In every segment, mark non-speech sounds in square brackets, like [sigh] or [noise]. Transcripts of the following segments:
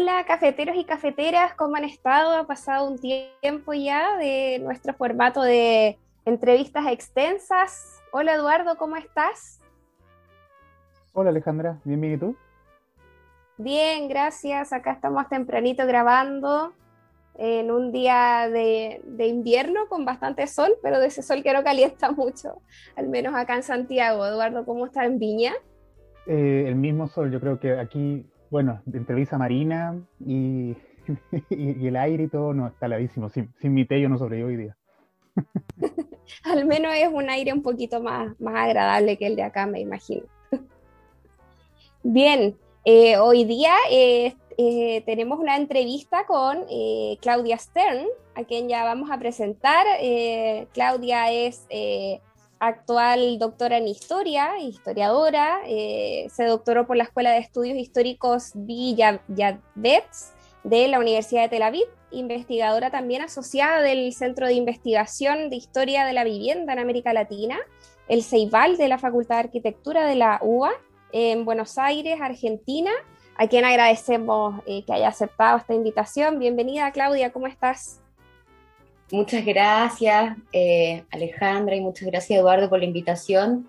Hola cafeteros y cafeteras, ¿cómo han estado? Ha pasado un tiempo ya de nuestro formato de entrevistas extensas. Hola Eduardo, ¿cómo estás? Hola Alejandra, bien, bien, ¿y tú? Bien, gracias. Acá estamos tempranito grabando en un día de, de invierno con bastante sol, pero de ese sol que no calienta [laughs] mucho, al menos acá en Santiago. Eduardo, ¿cómo está en Viña? Eh, el mismo sol, yo creo que aquí, bueno, entre brisa marina [laughs] y, el aire y todo, no, está heladísimo. Sin, sin mi té yo no sobrevivo hoy día. [laughs] Al menos es un aire un poquito más, más agradable que el de acá, me imagino. [laughs] Bien, eh, hoy día eh, eh, tenemos una entrevista con Claudia Stern, a quien ya vamos a presentar. Claudia es actual doctora en historia, historiadora, eh, se doctoró por la Escuela de Estudios Históricos Villavets de la Universidad de Tel Aviv, investigadora también asociada del Centro de Investigación de Historia de la Vivienda en América Latina, el CEIBAL de la Facultad de Arquitectura de la UBA en Buenos Aires, Argentina, a quien agradecemos eh, que haya aceptado esta invitación. Bienvenida, Claudia, ¿cómo estás? Muchas gracias, eh, Alejandra, y muchas gracias, Eduardo, por la invitación.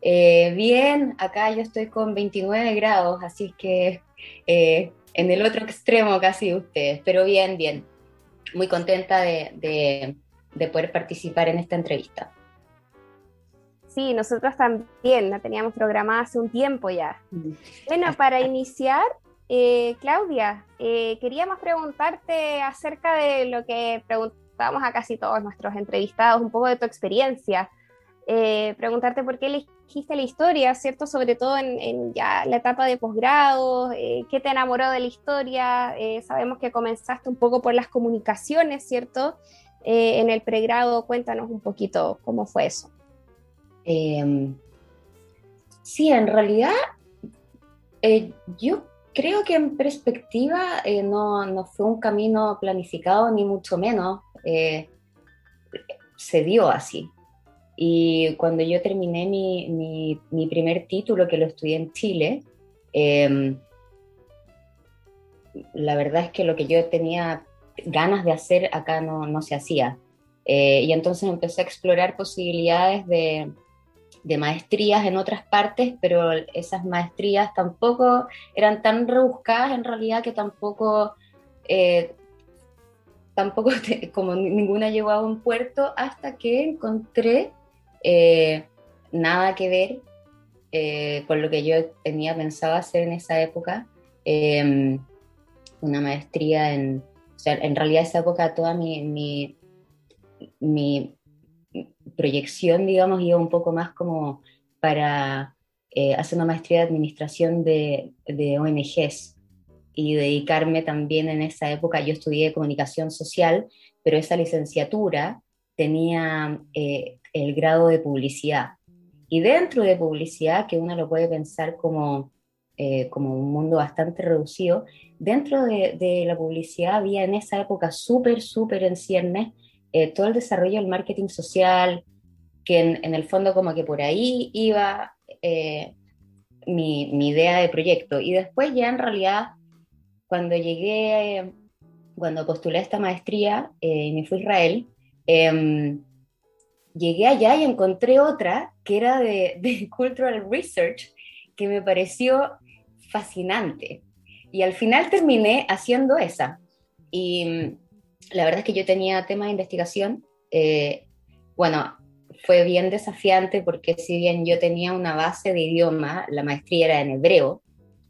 Eh, bien, acá yo estoy con 29 grados, así que eh, en el otro extremo casi de ustedes, pero bien, bien. Muy contenta de, de, de poder participar en esta entrevista. Sí, nosotros también la teníamos programada hace un tiempo ya. Bueno, para iniciar, Claudia, queríamos preguntarte acerca de lo que preguntamos a casi todos nuestros entrevistados, un poco de tu experiencia. Eh, preguntarte por qué elegiste la historia, ¿cierto? Sobre todo en, ya la etapa de posgrado, eh, ¿qué te enamoró de la historia? Eh, sabemos que comenzaste un poco por las comunicaciones, ¿cierto? En el pregrado, cuéntanos un poquito cómo fue eso. Eh, sí, en realidad, yo creo que en perspectiva no, no, fue un camino planificado, ni mucho menos. Eh, se dio así. Y cuando yo terminé mi, mi, mi, primer título, que lo estudié en Chile, eh, la verdad es que lo que yo tenía ganas de hacer acá no, no se hacía. y entonces empecé a explorar posibilidades de, de maestrías en otras partes, pero esas maestrías tampoco eran tan rebuscadas en realidad que tampoco, eh, tampoco [laughs] te, como ninguna llegó a un puerto hasta que encontré eh, nada que ver eh, con lo que yo tenía pensado hacer en esa época, em, una maestría en, o sea, en realidad esa época toda mi, mi, proyección, digamos, iba un poco más como para eh, hacer una maestría de administración de, de, ONGs y dedicarme también en esa época, yo estudié comunicación social, pero esa licenciatura tenía eh, el grado de publicidad. Y dentro de publicidad, que uno lo puede pensar como, eh, como un mundo bastante reducido, dentro de, de la publicidad había en esa época súper, súper en ciernes eh, todo el desarrollo del marketing social, que en, en, el fondo como que por ahí iba eh, mi, mi, idea de proyecto. Y después ya en realidad, cuando llegué, eh, cuando postulé esta maestría y me fui a Israel, em, llegué allá y encontré otra que era de, [laughs] de Cultural Research, que me pareció fascinante. Y al final terminé haciendo esa. Y la verdad es que yo tenía temas de investigación. Eh, bueno, fue bien desafiante porque si bien yo tenía una base de idioma, la maestría era en hebreo,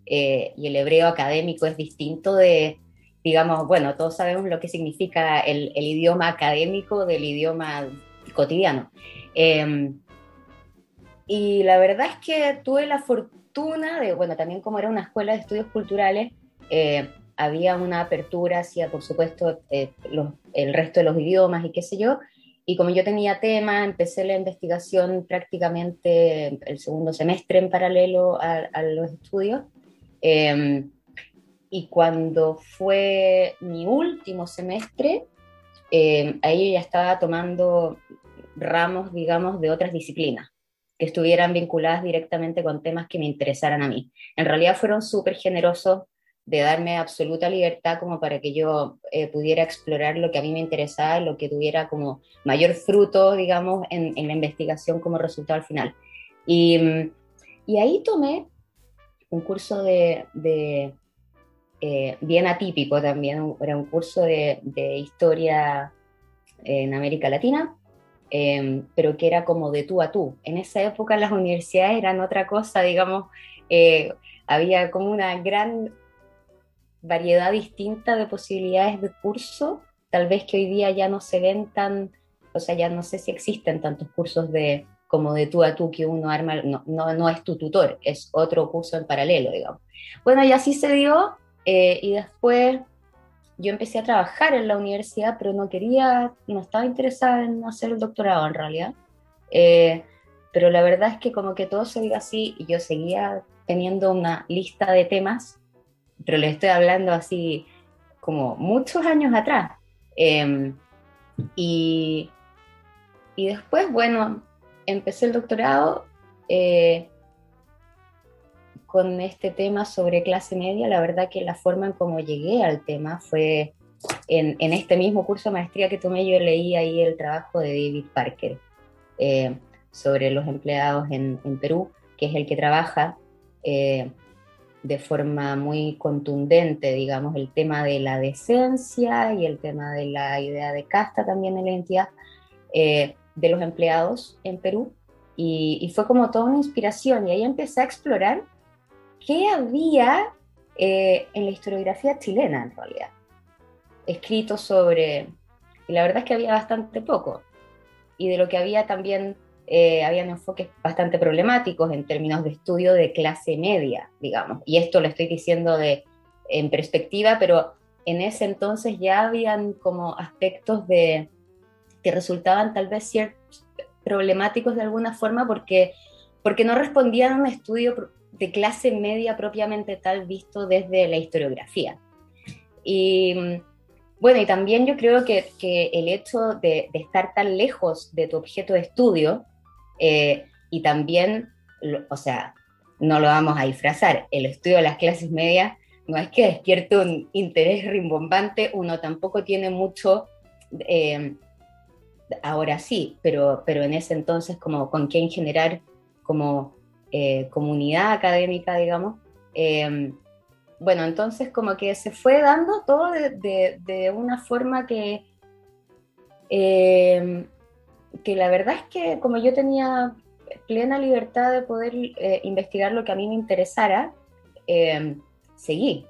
eh, y el hebreo académico es distinto de, digamos, bueno, todos sabemos lo que significa el, el idioma académico del idioma cotidiano. Eh, y la verdad es que tuve la fortuna de, bueno, también como era una escuela de estudios culturales, eh, había una apertura hacia, por supuesto, eh, el resto de los idiomas y qué sé yo. Y como yo tenía tema, empecé la investigación prácticamente el segundo semestre en paralelo a, los estudios. Em, y cuando fue mi último semestre, eh, ahí ya estaba tomando ramos, digamos, de otras disciplinas que estuvieran vinculadas directamente con temas que me interesaran a mí. En realidad fueron súper generosos de darme absoluta libertad como para que yo eh, pudiera explorar lo que a mí me interesaba lo que tuviera como mayor fruto, digamos, en, la investigación como resultado al final. Y, y ahí tomé un curso de, eh, bien atípico también, era un curso de, de historia en América Latina, em, pero que era como de tú a tú. En esa época las universidades eran otra cosa, digamos, eh, había como una gran variedad distinta de posibilidades de curso, tal vez que hoy día ya no se ven tan, o sea, ya no sé si existen tantos cursos de como de tú a tú que uno arma, no, no, no es tu tutor, es otro curso en paralelo, digamos. Bueno, y así se dio, eh, y después yo empecé a trabajar en la universidad, pero no quería, no estaba interesada en hacer el doctorado en realidad. Eh, pero la verdad es que como que todo se diga así yo seguía teniendo una lista de temas, pero le estoy hablando así como muchos años atrás. Em, y, y después, bueno, empecé el doctorado eh, con este tema sobre clase media. La verdad que la forma en cómo llegué al tema fue en, este mismo curso de maestría que tomé, yo leí ahí el trabajo de David Parker eh, sobre los empleados en, Perú, que es el que trabaja eh, de forma muy contundente, digamos, el tema de la decencia y el tema de la idea de casta también en la identidad eh, de los empleados en Perú. Y, fue como toda una inspiración. Y ahí empecé a explorar qué había eh, en la historiografía chilena en realidad, escrito sobre, y la verdad es que había bastante poco, y de lo que había también, eh, habían enfoques bastante problemáticos en términos de estudio de clase media, digamos, y esto lo estoy diciendo de, en perspectiva, pero en ese entonces ya habían como aspectos de que resultaban tal vez ciertos problemáticos de alguna forma porque, porque no respondían a un estudio de clase media propiamente tal visto desde la historiografía. Y bueno, y también yo creo que, que el hecho de, estar tan lejos de tu objeto de estudio eh, y también, o sea, no lo vamos a disfrazar, el estudio de las clases medias no es que despierte un interés rimbombante, uno tampoco tiene mucho, eh, ahora sí, pero, pero en ese entonces como con quién generar como eh, comunidad académica, digamos. Em, bueno, entonces como que se fue dando todo de, una forma que, em, que la verdad es que como yo tenía plena libertad de poder eh, investigar lo que a mí me interesara, em, seguí.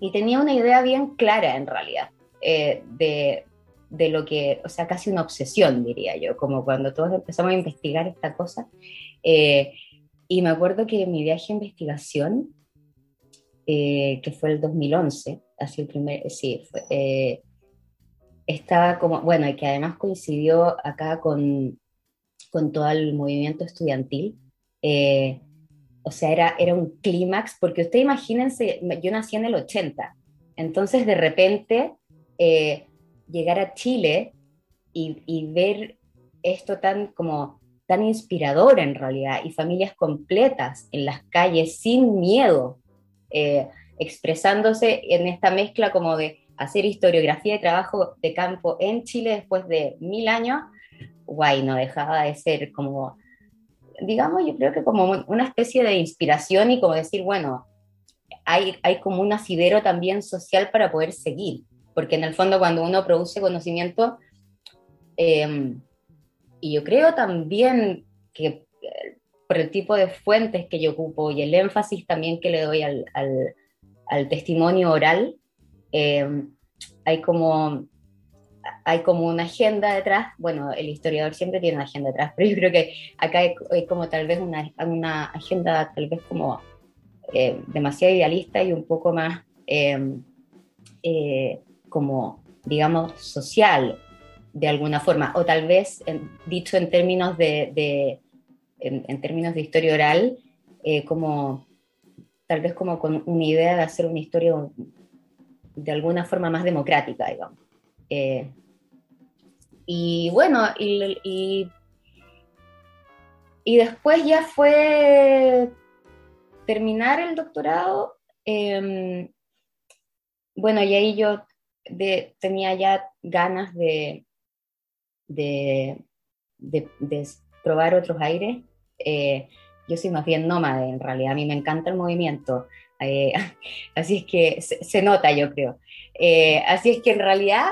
Y tenía una idea bien clara en realidad eh, de, de, lo que, o sea, casi una obsesión, diría yo, como cuando todos empezamos a investigar esta cosa. Y me acuerdo que mi viaje de investigación, eh, que fue el 2011, así el primer, sí, eh, estaba como, bueno, y que además coincidió acá con, con todo el movimiento estudiantil. Eh, o sea, era, era un clímax, porque usted imagínense, yo nací en el 80, entonces de repente llegar a Chile y, y ver esto tan como tan inspirador en realidad y familias completas en las calles sin miedo, eh, expresándose en esta mezcla como de hacer historiografía y trabajo de campo en Chile después de mil años, guay, no dejaba de ser como, digamos, yo creo que como una especie de inspiración y como decir, bueno, hay, hay como un asidero también social para poder seguir, porque en el fondo cuando uno produce conocimiento, eh, y yo creo también que eh, por el tipo de fuentes que yo ocupo y el énfasis también que le doy al, al, testimonio oral, eh, hay, como, hay como una agenda detrás. Bueno, el historiador siempre tiene una agenda detrás, [laughs] pero yo creo que acá hay, como tal vez una, una, agenda tal vez como eh, demasiado idealista y un poco más eh, como, digamos, social, de alguna forma, o tal vez, dicho en términos de, en, términos de historia oral, eh, como tal vez como con una idea de hacer una historia de alguna forma más democrática, digamos. Eh, y bueno, y, y, después ya fue terminar el doctorado. Em, bueno, y ahí yo tenía ya ganas de, de, probar otros aires. Eh, yo soy más bien nómade en realidad, a mí me encanta el movimiento, eh, [laughs] así es que se, nota yo creo. Eh, así es que en realidad,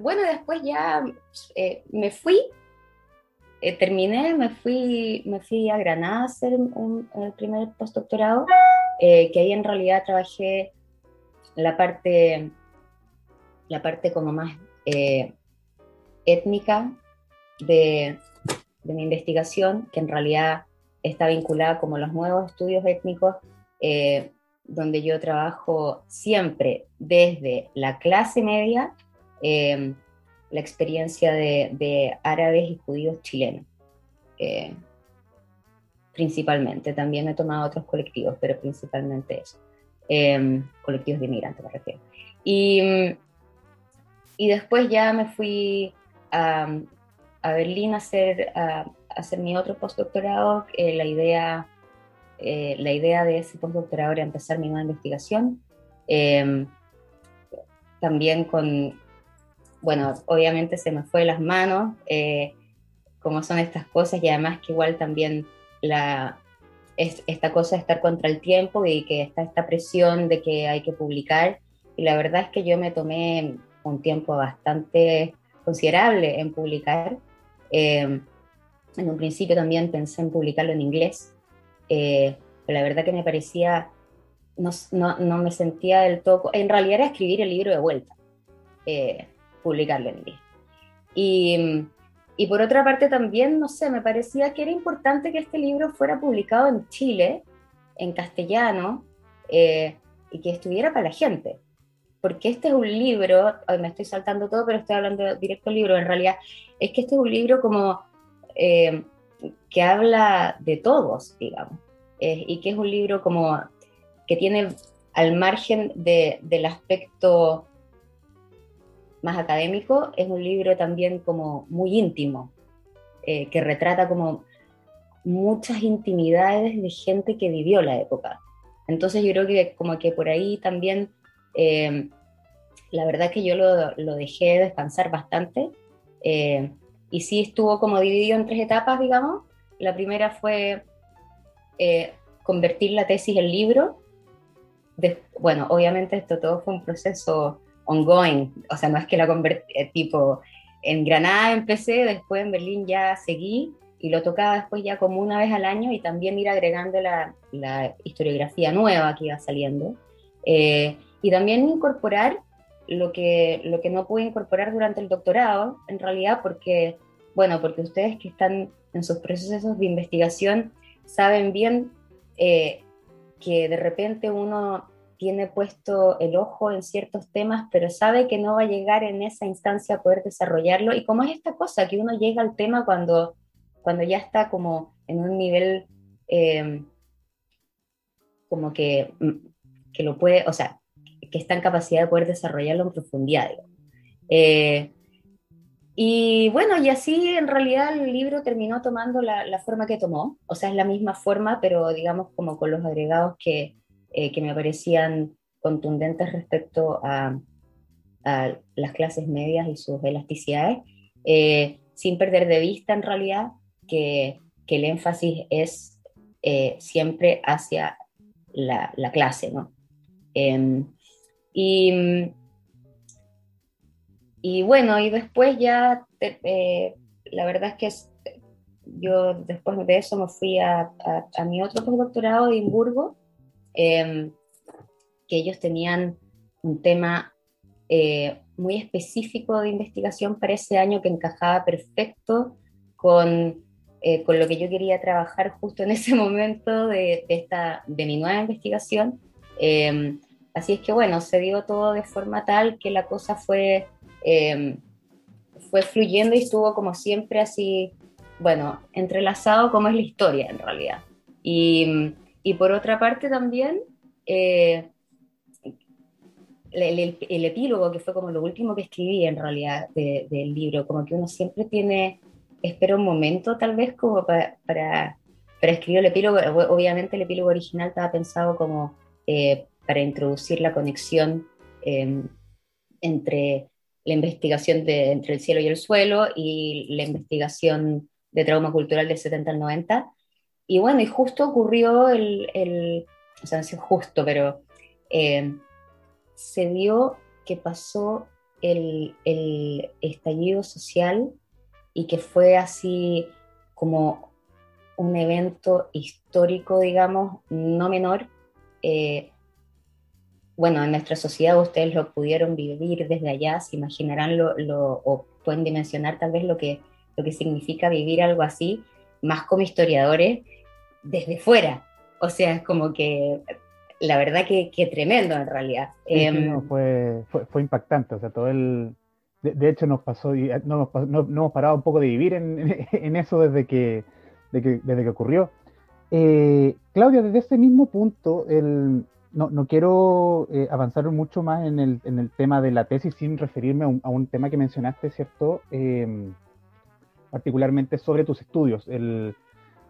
bueno, después ya me fui, terminé, me fui, me fui a Granada a hacer un, el primer postdoctorado, que ahí en realidad trabajé la parte, la parte como más étnica de, mi investigación, que en realidad está vinculada como los nuevos estudios étnicos, eh, donde yo trabajo siempre desde la clase media, eh, la experiencia de, árabes y judíos chilenos, eh, principalmente. También he tomado otros colectivos, pero principalmente eso. colectivos de inmigrantes me refiero. Y, y después ya me fui a, Berlín a hacer, a, hacer mi otro postdoctorado. la, idea, eh, la idea de ese postdoctorado era empezar mi nueva investigación. Em, también con, bueno, obviamente se me fue de las manos eh, como son estas cosas y además que igual también la, esta cosa de estar contra el tiempo y que está esta presión de que hay que publicar. Y la verdad es que yo me tomé un tiempo bastante considerable en publicar. Eh, en un principio también pensé en publicarlo en inglés, eh, pero la verdad que me parecía, no, no, me sentía del todo, en realidad era escribir el libro de vuelta, eh, publicarlo en inglés. Y, y, por otra parte también, no sé, me parecía que era importante que este libro fuera publicado en Chile, en castellano, y que estuviera para la gente porque este es un libro, me estoy saltando todo, pero estoy hablando directo libro, en realidad es que este es un libro como eh, que habla de todos, digamos, eh, y que es un libro como que tiene al margen del aspecto más académico, es un libro también como muy íntimo, eh, que retrata como muchas intimidades de gente que vivió la época. Entonces yo creo que como que por ahí también eh, la verdad que yo lo, lo dejé descansar bastante eh, y sí estuvo como dividido en tres etapas, digamos. La primera fue eh, convertir la tesis en libro. bueno, obviamente esto todo fue un proceso ongoing, o sea, no es que la convertí, tipo, en Granada empecé, después en Berlín ya seguí y lo tocaba después ya como una vez al año y también ir agregando la, la historiografía nueva que iba saliendo y también incorporar lo que, lo que no pude incorporar durante el doctorado, en realidad porque, bueno, porque ustedes que están en sus procesos de investigación saben bien eh, que de repente uno tiene puesto el ojo en ciertos temas, pero sabe que no va a llegar en esa instancia a poder desarrollarlo. Y como es esta cosa, que uno llega al tema cuando, cuando ya está como en un nivel eh, como que, que lo puede, o sea, que está en capacidad de poder desarrollarlo en profundidad. Eh, y bueno, y así en realidad el libro terminó tomando la, forma que tomó, o sea, es la misma forma, pero digamos como con los agregados que, eh, que me parecían contundentes respecto a, a, las clases medias y sus elasticidades, eh, sin perder de vista en realidad que, que el énfasis es siempre hacia la, la clase, ¿no? Y, y bueno, y después ya, eh, la verdad es que yo después de eso me fui a, a, mi otro postdoctorado de Edimburgo, em, que ellos tenían un tema eh, muy específico de investigación para ese año que encajaba perfecto con, eh, con, lo que yo quería trabajar justo en ese [laughs] momento de, de esta, de mi nueva investigación. Em, así es que bueno, se dio todo de forma tal que la cosa fue, em, fue fluyendo y estuvo como siempre así, bueno, entrelazado como es la historia en realidad. Y, y por otra parte también, eh, el, el, epílogo, que fue como lo último que escribí en realidad del libro, como que uno siempre tiene, espera un momento tal vez como para, para, escribir el epílogo, obviamente el epílogo original estaba pensado como eh, para introducir la conexión em, entre la investigación de, entre el cielo y el suelo y la investigación de trauma cultural del 70 al 90. Y bueno, y justo ocurrió el, el o sea, no sé justo, pero... Eh, se dio que pasó el, estallido social y que fue así como un evento histórico, digamos, no menor. Eh, bueno, en nuestra sociedad ustedes lo pudieron vivir desde allá, se imaginarán lo, o pueden dimensionar tal vez lo que, lo que significa vivir algo así, más como historiadores, desde fuera. O sea, es como que la verdad que, tremendo en realidad. Em, fue, fue, impactante, o sea, todo el... De, hecho nos pasó, y eh, no, no, hemos parado un poco de vivir en, [laughs] en eso desde que, desde que ocurrió. Eh, Claudia, desde ese mismo punto, el, no, no, quiero eh, avanzar mucho más en el, en el, tema de la tesis sin referirme a un, tema que mencionaste, ¿cierto? Em, particularmente sobre tus estudios.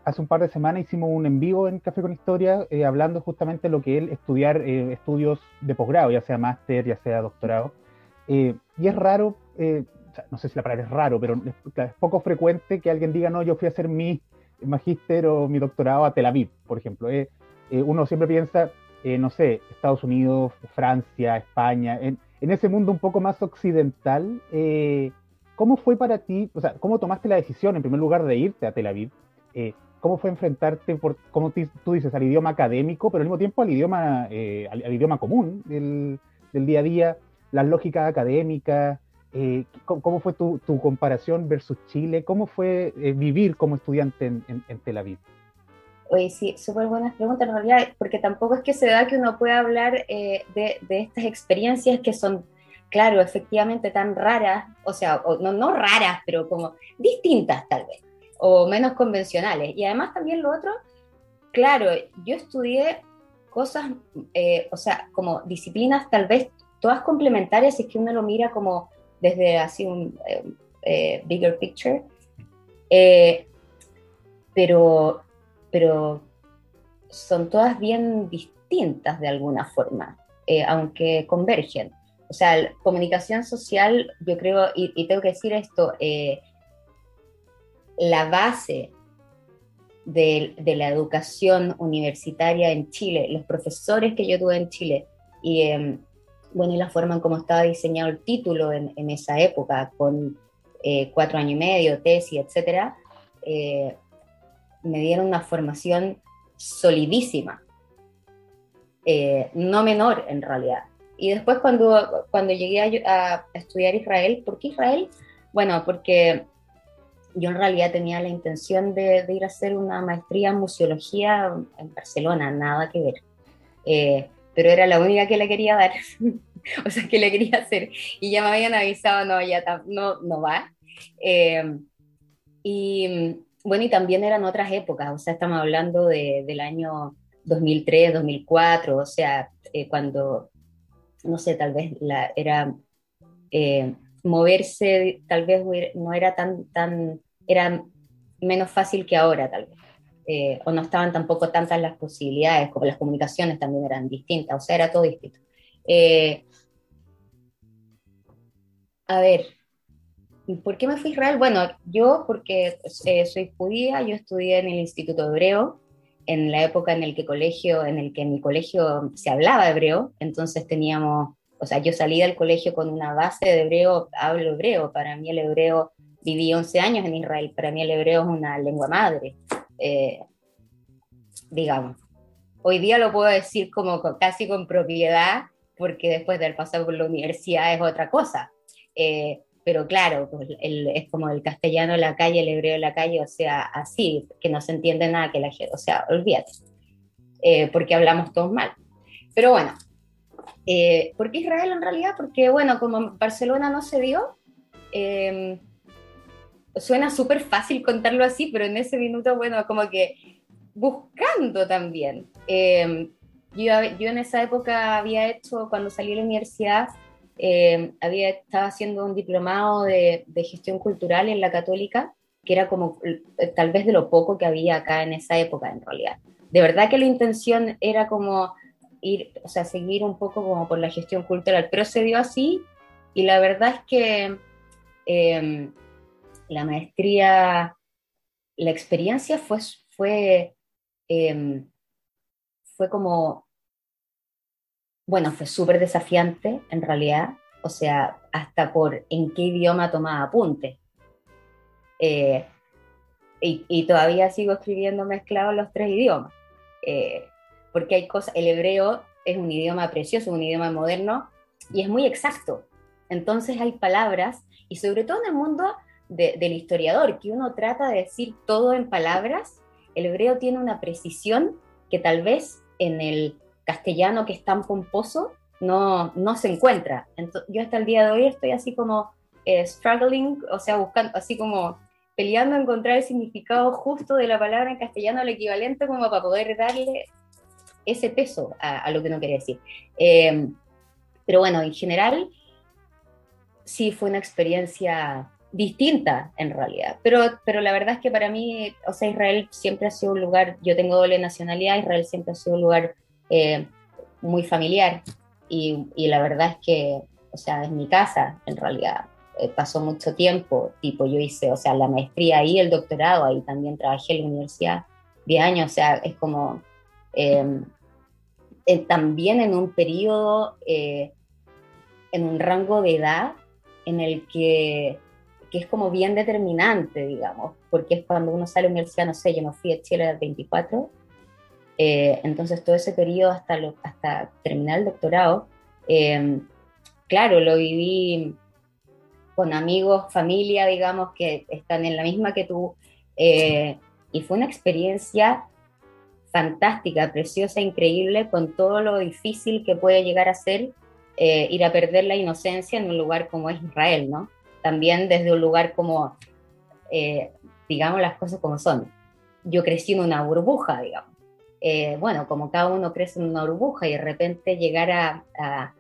Hace un par de semanas hicimos un en vivo en Café con Historia eh, hablando justamente de lo que es estudiar eh, estudios de posgrado, ya sea máster, ya sea doctorado. Y es raro, no sé si la palabra es raro, pero es, poco frecuente que alguien diga, no, yo fui a hacer mi magíster o mi doctorado a Tel Aviv, por ejemplo. uno siempre piensa, no sé, Estados Unidos, Francia, España, en, ese mundo un poco más occidental. ¿Cómo fue para ti, o sea, cómo tomaste la decisión en primer lugar de irte a Tel Aviv? cómo fue enfrentarte, por, como tú dices, al idioma académico, pero al mismo tiempo al idioma, eh, al, idioma común del, día a día, las lógicas académicas, eh, ¿cómo, fue tu, comparación versus Chile? ¿Cómo fue eh, vivir como estudiante en, Tel Aviv? Oye, sí, súper buenas preguntas en realidad, porque tampoco es que se da que uno pueda hablar de, de, estas experiencias que son, claro, efectivamente tan raras, o sea, no, no raras, pero como distintas tal vez o menos convencionales. Y además también lo otro, claro, yo estudié cosas, eh, o sea, como disciplinas tal vez todas complementarias, es que uno lo mira como desde así un eh, eh, bigger picture, pero, pero son todas bien distintas de alguna forma, aunque convergen. O sea, comunicación social, yo creo, y, y tengo que decir esto, la base de, la educación universitaria en Chile, los profesores que yo tuve en Chile, y em, bueno, y la forma en cómo estaba diseñado el título en, esa época, con eh, cuatro años y medio, tesis, etcétera, eh, me dieron una formación solidísima, eh, no menor en realidad. Y después cuando, cuando llegué a, a estudiar Israel, ¿por qué Israel? Bueno, porque yo en realidad tenía la intención de, ir a hacer una maestría en museología en Barcelona, nada que ver. Eh, pero era la única que le quería dar, [laughs] o sea, que le quería hacer. Y ya me habían avisado, no, ya no, no va. Eh, y bueno, y también eran otras épocas, o sea, estamos hablando de, del año 2003, 2004, o sea, eh, cuando, no sé, tal vez era moverse tal vez no era tan, tan, era menos fácil que ahora tal vez. Eh, o no estaban tampoco tantas las posibilidades, como las comunicaciones también eran distintas, o sea, era todo distinto. Eh, a ver, ¿por qué me fui a Israel? Bueno, yo porque eh, soy judía, yo estudié en el Instituto Hebreo, en la época en el que colegio, en el que mi colegio se hablaba hebreo, entonces teníamos o sea, yo salí del colegio con una base de hebreo, hablo hebreo, para mí el hebreo, viví 11 años en Israel, para mí el hebreo es una lengua madre, eh, digamos. Hoy día lo puedo decir como casi con propiedad, porque después de haber pasado por la universidad es otra cosa. Eh, pero claro, pues es como el castellano la calle, el hebreo la calle, o sea, así, que no se entiende nada que la gente, o sea, olvídate, eh, porque hablamos todos mal. Pero bueno, Eh, ¿Por qué Israel en realidad? Porque, bueno, como Barcelona no se dio, em, suena súper fácil contarlo así, pero en ese minuto, bueno, como que buscando también. Em, yo, yo, en esa época había hecho, cuando salí de la universidad, em, había estado haciendo un diplomado de, de, gestión cultural en la católica, que era como eh, tal vez de lo poco que había acá en esa época en realidad. De verdad que la intención era como ir, o sea, seguir un poco como por la gestión cultural, pero se dio así y la verdad es que em, la maestría, la experiencia fue, fue, em, fue como, bueno, fue súper desafiante en realidad, o sea, hasta por en qué idioma tomaba apunte. Eh, y, y, todavía sigo escribiendo mezclado los tres idiomas. Eh, porque hay cosas, el hebreo es un idioma precioso, un idioma moderno y es muy exacto. Entonces hay palabras, y sobre todo en el mundo del historiador, que uno trata de decir todo en palabras, el hebreo tiene una precisión que tal vez en el castellano que es tan pomposo no, no se encuentra. Entonces, yo hasta el día de hoy estoy así como eh, struggling, o sea, buscando, así como peleando a encontrar el significado justo de la palabra en castellano, el equivalente como para poder darle ese peso a, lo que no quería decir. Eh, pero bueno, en general, sí fue una experiencia distinta en realidad. Pero, pero la verdad es que para mí, o sea, Israel siempre ha sido un lugar, yo tengo doble nacionalidad, Israel siempre ha sido un lugar eh, muy familiar y, y, la verdad es que, o sea, es mi casa en realidad. Eh, pasó mucho tiempo, tipo yo hice, o sea, la maestría ahí, el doctorado, ahí también trabajé en la universidad 10 años, o sea, es como también en un periodo, eh, en un rango de edad en el que, que, es como bien determinante, digamos, porque es cuando uno sale a la universidad, no sé, yo me fui a Chile a los 24, eh, entonces todo ese periodo hasta, lo, hasta terminar el doctorado, em, claro, lo viví con amigos, familia, digamos, que están en la misma que tú, eh, y fue una experiencia fantástica, preciosa, increíble, con todo lo difícil que puede llegar a ser eh, ir a perder la inocencia en un lugar como es Israel, ¿no? También desde un lugar como, eh, digamos las cosas como son. Yo crecí en una burbuja, digamos. Eh, bueno, como cada uno crece en una burbuja y de repente llegar a, a,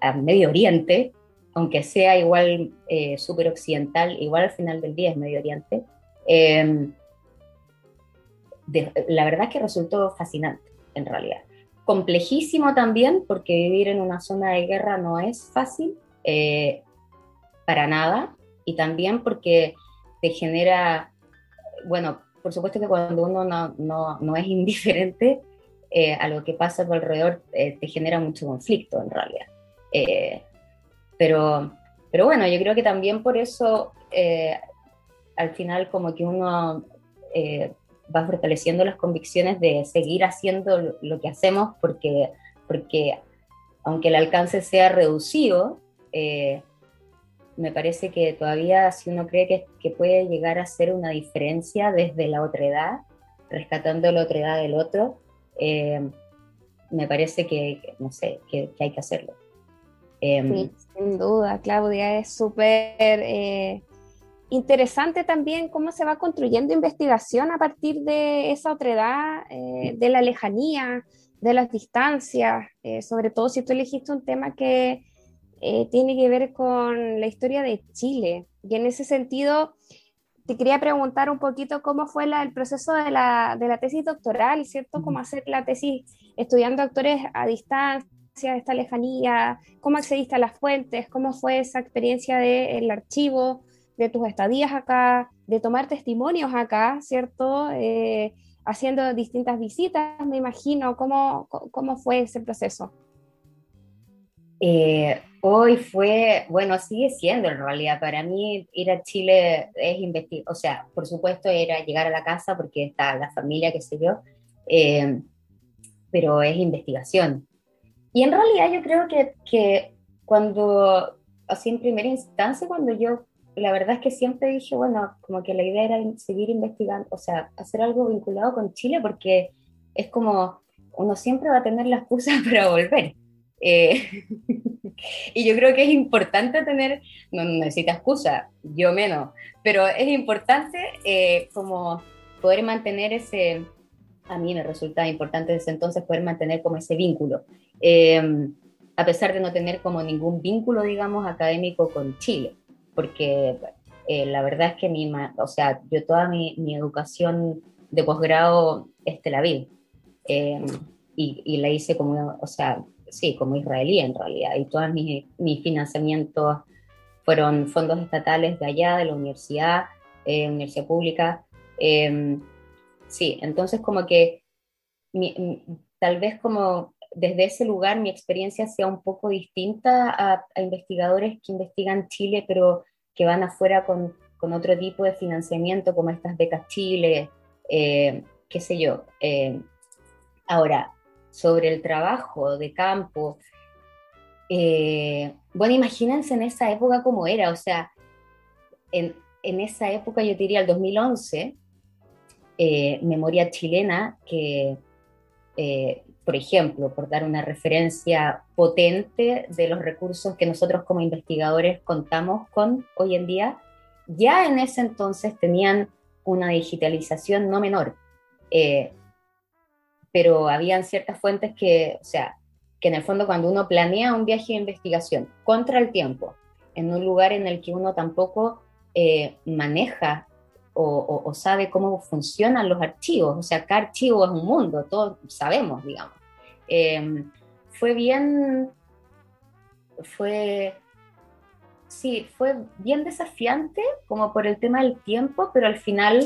a Medio Oriente, aunque sea igual súper occidental, igual al final del día es Medio Oriente, la verdad que resultó fascinante, en realidad. Complejísimo también, porque vivir en una zona de guerra no es fácil, eh, para nada, y también porque te genera, bueno, por supuesto que cuando uno no, no, no es indiferente eh, a lo que pasa a tu alrededor, eh, te genera mucho conflicto, en realidad. pero, pero bueno, yo creo que también por eso, al final, como que uno va fortaleciendo las convicciones de seguir haciendo lo que hacemos porque, porque aunque el alcance sea reducido, eh, me parece que todavía si uno cree que, que, puede llegar a hacer una diferencia desde la otra edad, rescatando la otra edad del otro, eh, me parece que, no sé, que, hay que hacerlo. Em, sí, sin duda, Claudia, es súper eh, interesante también cómo se va construyendo investigación a partir de esa otredad, eh, de la lejanía, de las distancias, sobre todo si tú elegiste un tema que eh, tiene que ver con la historia de Chile. Y en ese sentido, te quería preguntar un poquito cómo fue el proceso de la, de la, tesis doctoral, ¿cierto? Cómo hacer la tesis estudiando actores a distancia, esta lejanía, cómo accediste a las fuentes, cómo fue esa experiencia del archivo, de tus estadías acá, de tomar testimonios acá, ¿cierto? Eh, haciendo distintas visitas, me imagino. ¿Cómo, cómo fue ese proceso? Eh, hoy fue, bueno, sigue siendo en realidad. Para mí ir a Chile es investigar, o sea, por supuesto era llegar a la casa porque está la familia, qué sé yo, eh, pero es investigación. Y en realidad yo creo que, que cuando, así en primera instancia, cuando yo la verdad es que siempre dije, bueno, como que la idea era seguir investigando, o sea, hacer algo vinculado con Chile porque es como uno siempre va a tener la excusa [laughs] para volver. [laughs] y yo creo que es importante tener, no necesita excusa, yo menos, pero es importante como poder mantener ese, a mí me resulta importante desde entonces poder mantener como ese vínculo, a pesar de no tener como ningún vínculo, digamos, académico con Chile, porque eh, la verdad es que mi, o sea, yo toda mi, mi educación de posgrado es Tel Aviv, eh, y, y, la hice como, o sea, sí, como israelí en realidad, y todos mis, mis financiamientos fueron fondos estatales de allá, de la universidad, eh, universidad pública. sí, entonces como que tal vez como desde ese lugar mi experiencia sea un poco distinta a, investigadores que investigan Chile, pero que van afuera con, con, otro tipo de financiamiento, como estas becas Chile, eh, qué sé yo. Eh, ahora, sobre el trabajo de campo, eh, bueno, imagínense en esa época cómo era, o sea, en, en esa época yo diría el 2011, memoria chilena, que por ejemplo, por dar una referencia potente de los recursos que nosotros como investigadores contamos con hoy en día, ya en ese entonces tenían una digitalización no menor. Eh, pero habían ciertas fuentes que, o sea, que en el fondo cuando uno planea un viaje de investigación contra el tiempo, en un lugar en el que uno tampoco eh, maneja o, sabe cómo funcionan los archivos. O sea, cada archivo es un mundo, todos sabemos, digamos. Eh, fue bien, fue, sí, fue bien desafiante como por el tema del tiempo, pero al final,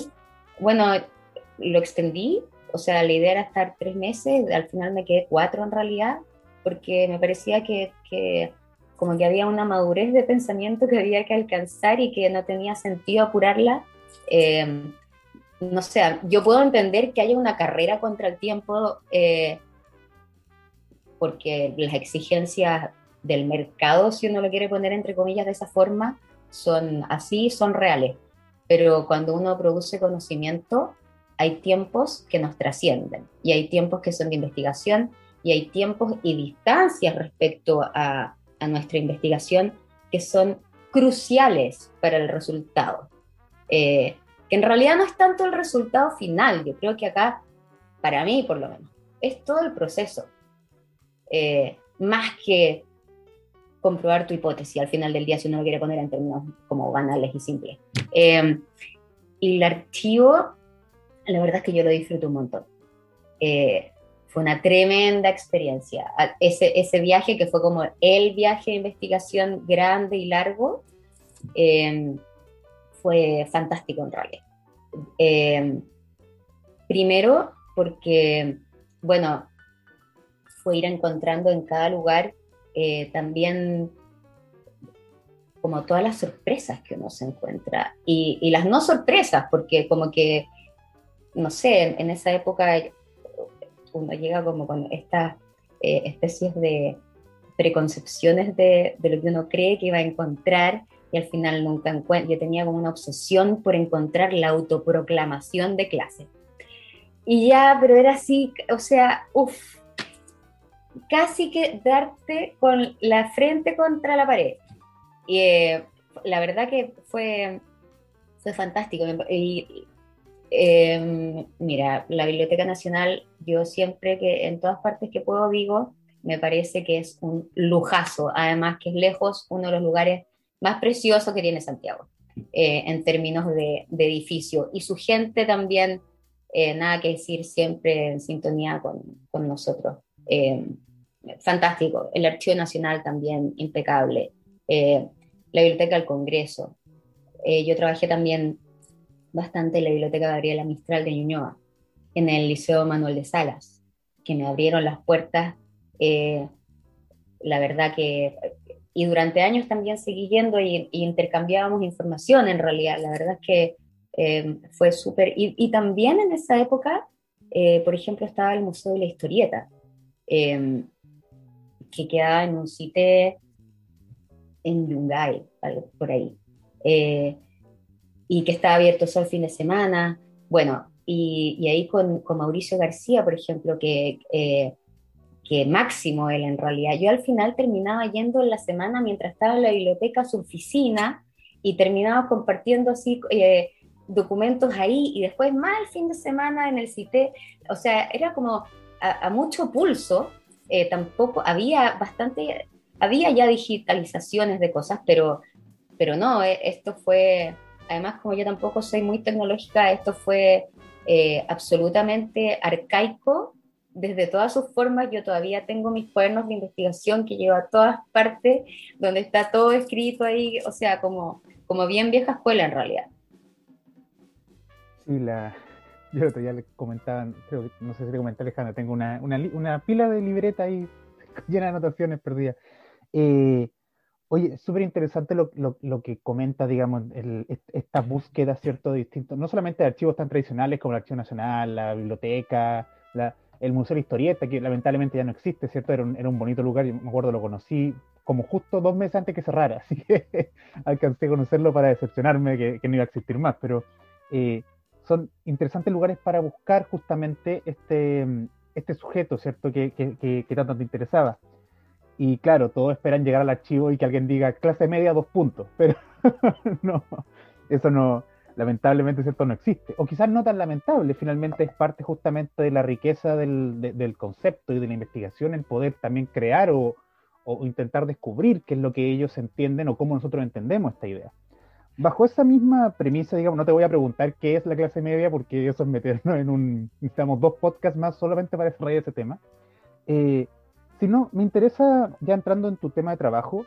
bueno, lo extendí, o sea, la idea era estar tres meses, al final me quedé cuatro en realidad, porque me parecía que, que como que había una madurez de pensamiento que había que alcanzar y que no tenía sentido apurarla eh, no sé, yo puedo entender que haya una carrera contra el tiempo eh, porque las exigencias del mercado, si uno lo quiere poner entre comillas de esa forma, son así, son reales. Pero cuando uno produce conocimiento, hay tiempos que nos trascienden y hay tiempos que son de investigación y hay tiempos y distancias respecto a, a nuestra investigación que son cruciales para el resultado. Eh, que en realidad no es tanto el resultado final, yo creo que acá, para mí por lo menos, es todo el proceso, eh, más que comprobar tu hipótesis al final del día si uno lo quiere poner en términos como banales y simples. Eh, y el archivo, la verdad es que yo lo disfruto un montón. fue una tremenda experiencia. Ese, ese viaje que fue como el viaje de investigación grande y largo, fue fantástico en realidad. Eh, primero porque, bueno, fue ir encontrando en cada lugar eh, también como todas las sorpresas que uno se encuentra y, las no sorpresas, porque como que, no sé, en, esa época uno llega como con estas eh, especies de preconcepciones de, lo que uno cree que iba a encontrar y al final nunca encuentro, yo tenía como una obsesión por encontrar la autoproclamación de clase. Y ya, pero era así, o sea, uff, casi que darte con la frente contra la pared. Y eh, la verdad que fue, fue fantástico. Em, mira, la Biblioteca Nacional, yo siempre que en todas partes que puedo digo, me parece que es un lujazo. Además que es lejos uno de los lugares más precioso que tiene Santiago eh, en términos de, edificio. Y su gente también, eh, nada que decir, siempre en sintonía con, con nosotros. Eh, fantástico. El Archivo Nacional también impecable. la Biblioteca del Congreso. yo trabajé también bastante la Biblioteca Gabriela Mistral de Ñuñoa, en el Liceo Manuel de Salas, que me abrieron las puertas. la verdad que y durante años también seguí yendo y, intercambiábamos información en realidad. La verdad es que eh, fue súper... Y, también en esa época, eh, por ejemplo, estaba el Museo de la Historieta, em, que quedaba en un sitio en Yungay, por ahí, eh, y que estaba abierto solo el fin de semana. Bueno, y, ahí con, con, Mauricio García, por ejemplo, que que máximo él en realidad. Yo al final terminaba yendo en la semana mientras estaba en la biblioteca a su oficina y terminaba compartiendo así eh, documentos ahí y después más el fin de semana en el CITE. O sea, era como a, mucho pulso. Eh, tampoco había bastante, había ya digitalizaciones de cosas, pero, pero no, eh, esto fue, además como yo tampoco soy muy tecnológica, esto fue absolutamente arcaico desde todas sus formas, yo todavía tengo mis cuadernos de investigación que llevo a todas partes, donde está todo escrito ahí, o sea, como, como bien vieja escuela en realidad. Sí, la, yo otro día le comentaban, creo no sé si le comenté Alejandra, tengo una, una, una, pila de libreta ahí llena de anotaciones perdidas. Eh, oye, súper interesante lo, lo, lo, que comenta, digamos, el, esta búsqueda, ¿cierto?, de distintos, no solamente de archivos tan tradicionales como el Archivo Nacional, la biblioteca, la, el Museo de Historieta, que lamentablemente ya no existe, ¿cierto? Era un, era un bonito lugar, yo me acuerdo, lo conocí como justo dos meses antes que cerrara, [laughs] así que alcancé a conocerlo para decepcionarme que, no iba a existir más, pero eh, son interesantes lugares para buscar justamente este, este sujeto, ¿cierto? Que, que, que, tanto te interesaba. Y claro, todos esperan llegar al archivo y que alguien diga clase media, dos puntos, pero [laughs] no, eso no, lamentablemente cierto no existe. O quizás no tan lamentable, finalmente es parte justamente de la riqueza del, concepto y de la investigación el poder también crear o, intentar descubrir qué es lo que ellos entienden o cómo nosotros entendemos esta idea. Bajo esa misma premisa, digamos, no te voy a preguntar qué es la clase media, porque eso es meternos en un, necesitamos dos podcasts más solamente para desarrollar ese tema. Eh, sino, me interesa, ya entrando en tu tema de trabajo,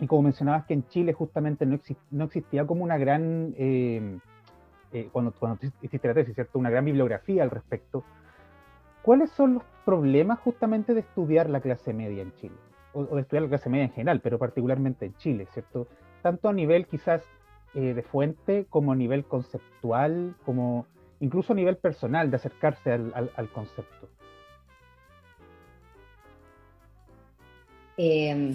y como mencionabas que en Chile justamente no, no existía como una gran, eh, eh, cuando, cuando hiciste la tesis, ¿cierto? Una gran bibliografía al respecto. ¿Cuáles son los problemas justamente de estudiar la clase media en Chile? O, de estudiar la clase media en general, pero particularmente en Chile, ¿cierto? Tanto a nivel quizás eh, de fuente como a nivel conceptual, como incluso a nivel personal de acercarse al concepto. Eh,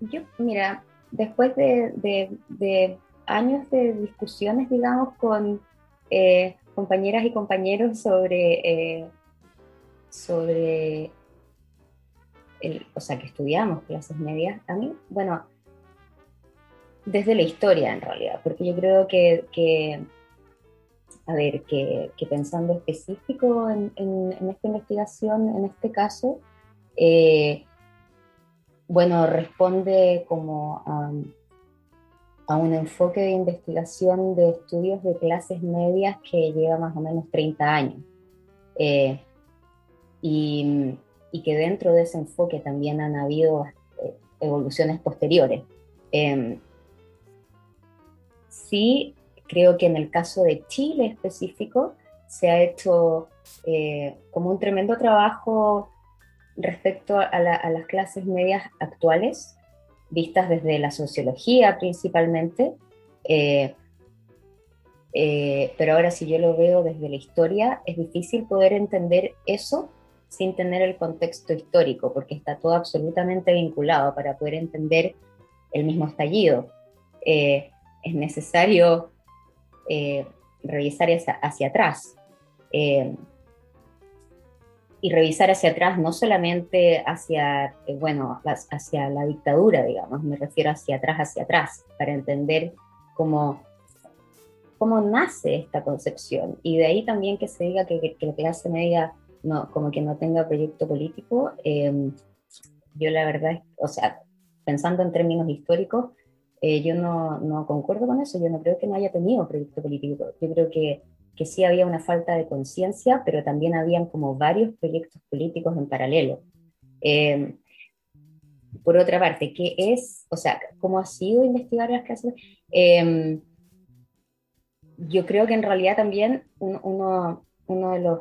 yo, mira, después de, años de discusiones, digamos, con eh, compañeras y compañeros sobre, eh, sobre el, o sea, que estudiamos clases medias, a mí, bueno, desde la historia en realidad, porque yo creo que, a ver, que, pensando específico en, esta investigación, en este caso, eh, bueno, responde como a, un enfoque de investigación de estudios de clases medias que lleva más o menos 30 años. Eh, y, que dentro de ese enfoque también han habido eh, evoluciones posteriores. Em, sí, creo que en el caso de Chile específico se ha hecho eh, como un tremendo trabajo respecto a, las clases medias actuales, vistas desde la sociología principalmente, eh, eh, pero ahora si yo lo veo desde la historia, es difícil poder entender eso sin tener el contexto histórico, porque está todo absolutamente vinculado para poder entender el mismo estallido. Eh, es necesario revisar hacia, atrás y revisar hacia atrás, no solamente hacia, eh, bueno, hacia la dictadura, digamos, me refiero hacia atrás, hacia atrás, para entender cómo, cómo nace esta concepción. Y de ahí también que se diga que, que la clase media no, como que no tenga proyecto político, em, yo la verdad, o sea, pensando en términos históricos, eh, yo no, no concuerdo con eso, yo no creo que no haya tenido proyecto político, yo creo que que sí había una falta de conciencia, pero también habían como varios proyectos políticos en paralelo. Eh, por otra parte, ¿qué es, o sea, cómo ha sido investigar las clases? Eh, yo creo que en realidad también uno, uno de los,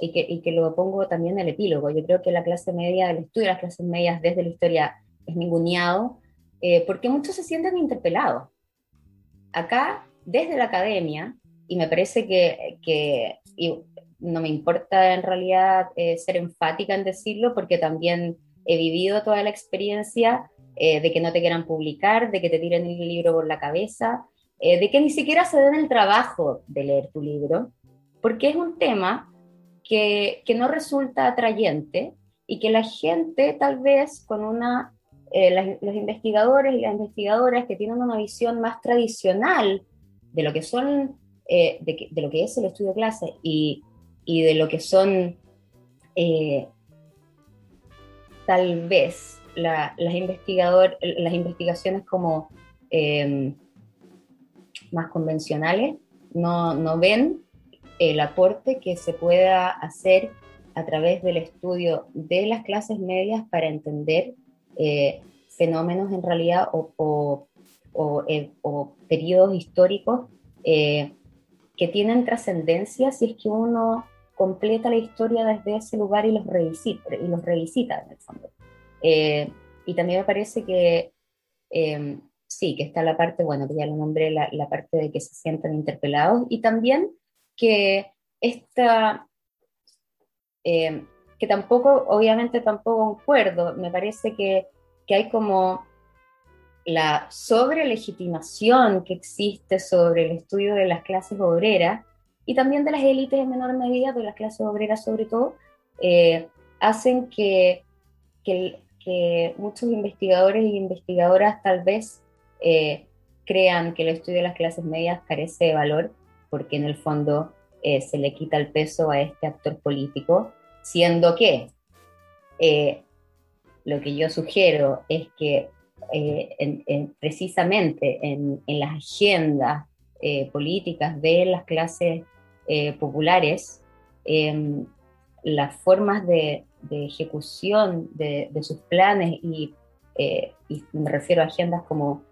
y, que, y, que, lo pongo también en el epílogo, yo creo que la clase media, el estudio de las clases medias desde la historia es ninguneado, eh, porque muchos se sienten interpelados. Acá, desde la academia, y me parece que, no me importa en realidad eh, ser enfática en decirlo, porque también he vivido toda la experiencia eh, de que no te quieran publicar, de que te tiren el libro por la cabeza, de que ni siquiera se den el trabajo de leer tu libro, porque es un tema que, que no resulta atrayente y que la gente tal vez con una, eh, los investigadores y las investigadoras que tienen una visión más tradicional de lo que son, eh, de, de, lo que es el estudio clase y, y de lo que son eh, tal vez la, las, investigador, las investigaciones como más convencionales, no, no ven el aporte que se pueda hacer a través del estudio de las clases medias para entender eh, fenómenos en realidad o, o, eh, periodos históricos eh, que tienen trascendencia si es que uno completa la historia desde ese lugar y los revisita, y los revisita en el fondo. y también me parece que sí, que está la parte, bueno, que ya lo nombré, la, la parte de que se sientan interpelados y también que esta eh, que tampoco, obviamente tampoco concuerdo, me parece que, que hay como la sobrelegitimación que existe sobre el estudio de las clases obreras y también de las élites en menor medida, de las clases obreras sobre todo, eh, hacen que, que, que, muchos investigadores y investigadoras tal vez eh, crean que el estudio de las clases medias carece de valor, porque en el fondo eh, se le quita el peso a este actor político, siendo que eh, lo que yo sugiero es que eh, precisamente en, las agendas políticas de las clases populares, em, las formas de, ejecución de, sus planes y, me refiero a agendas como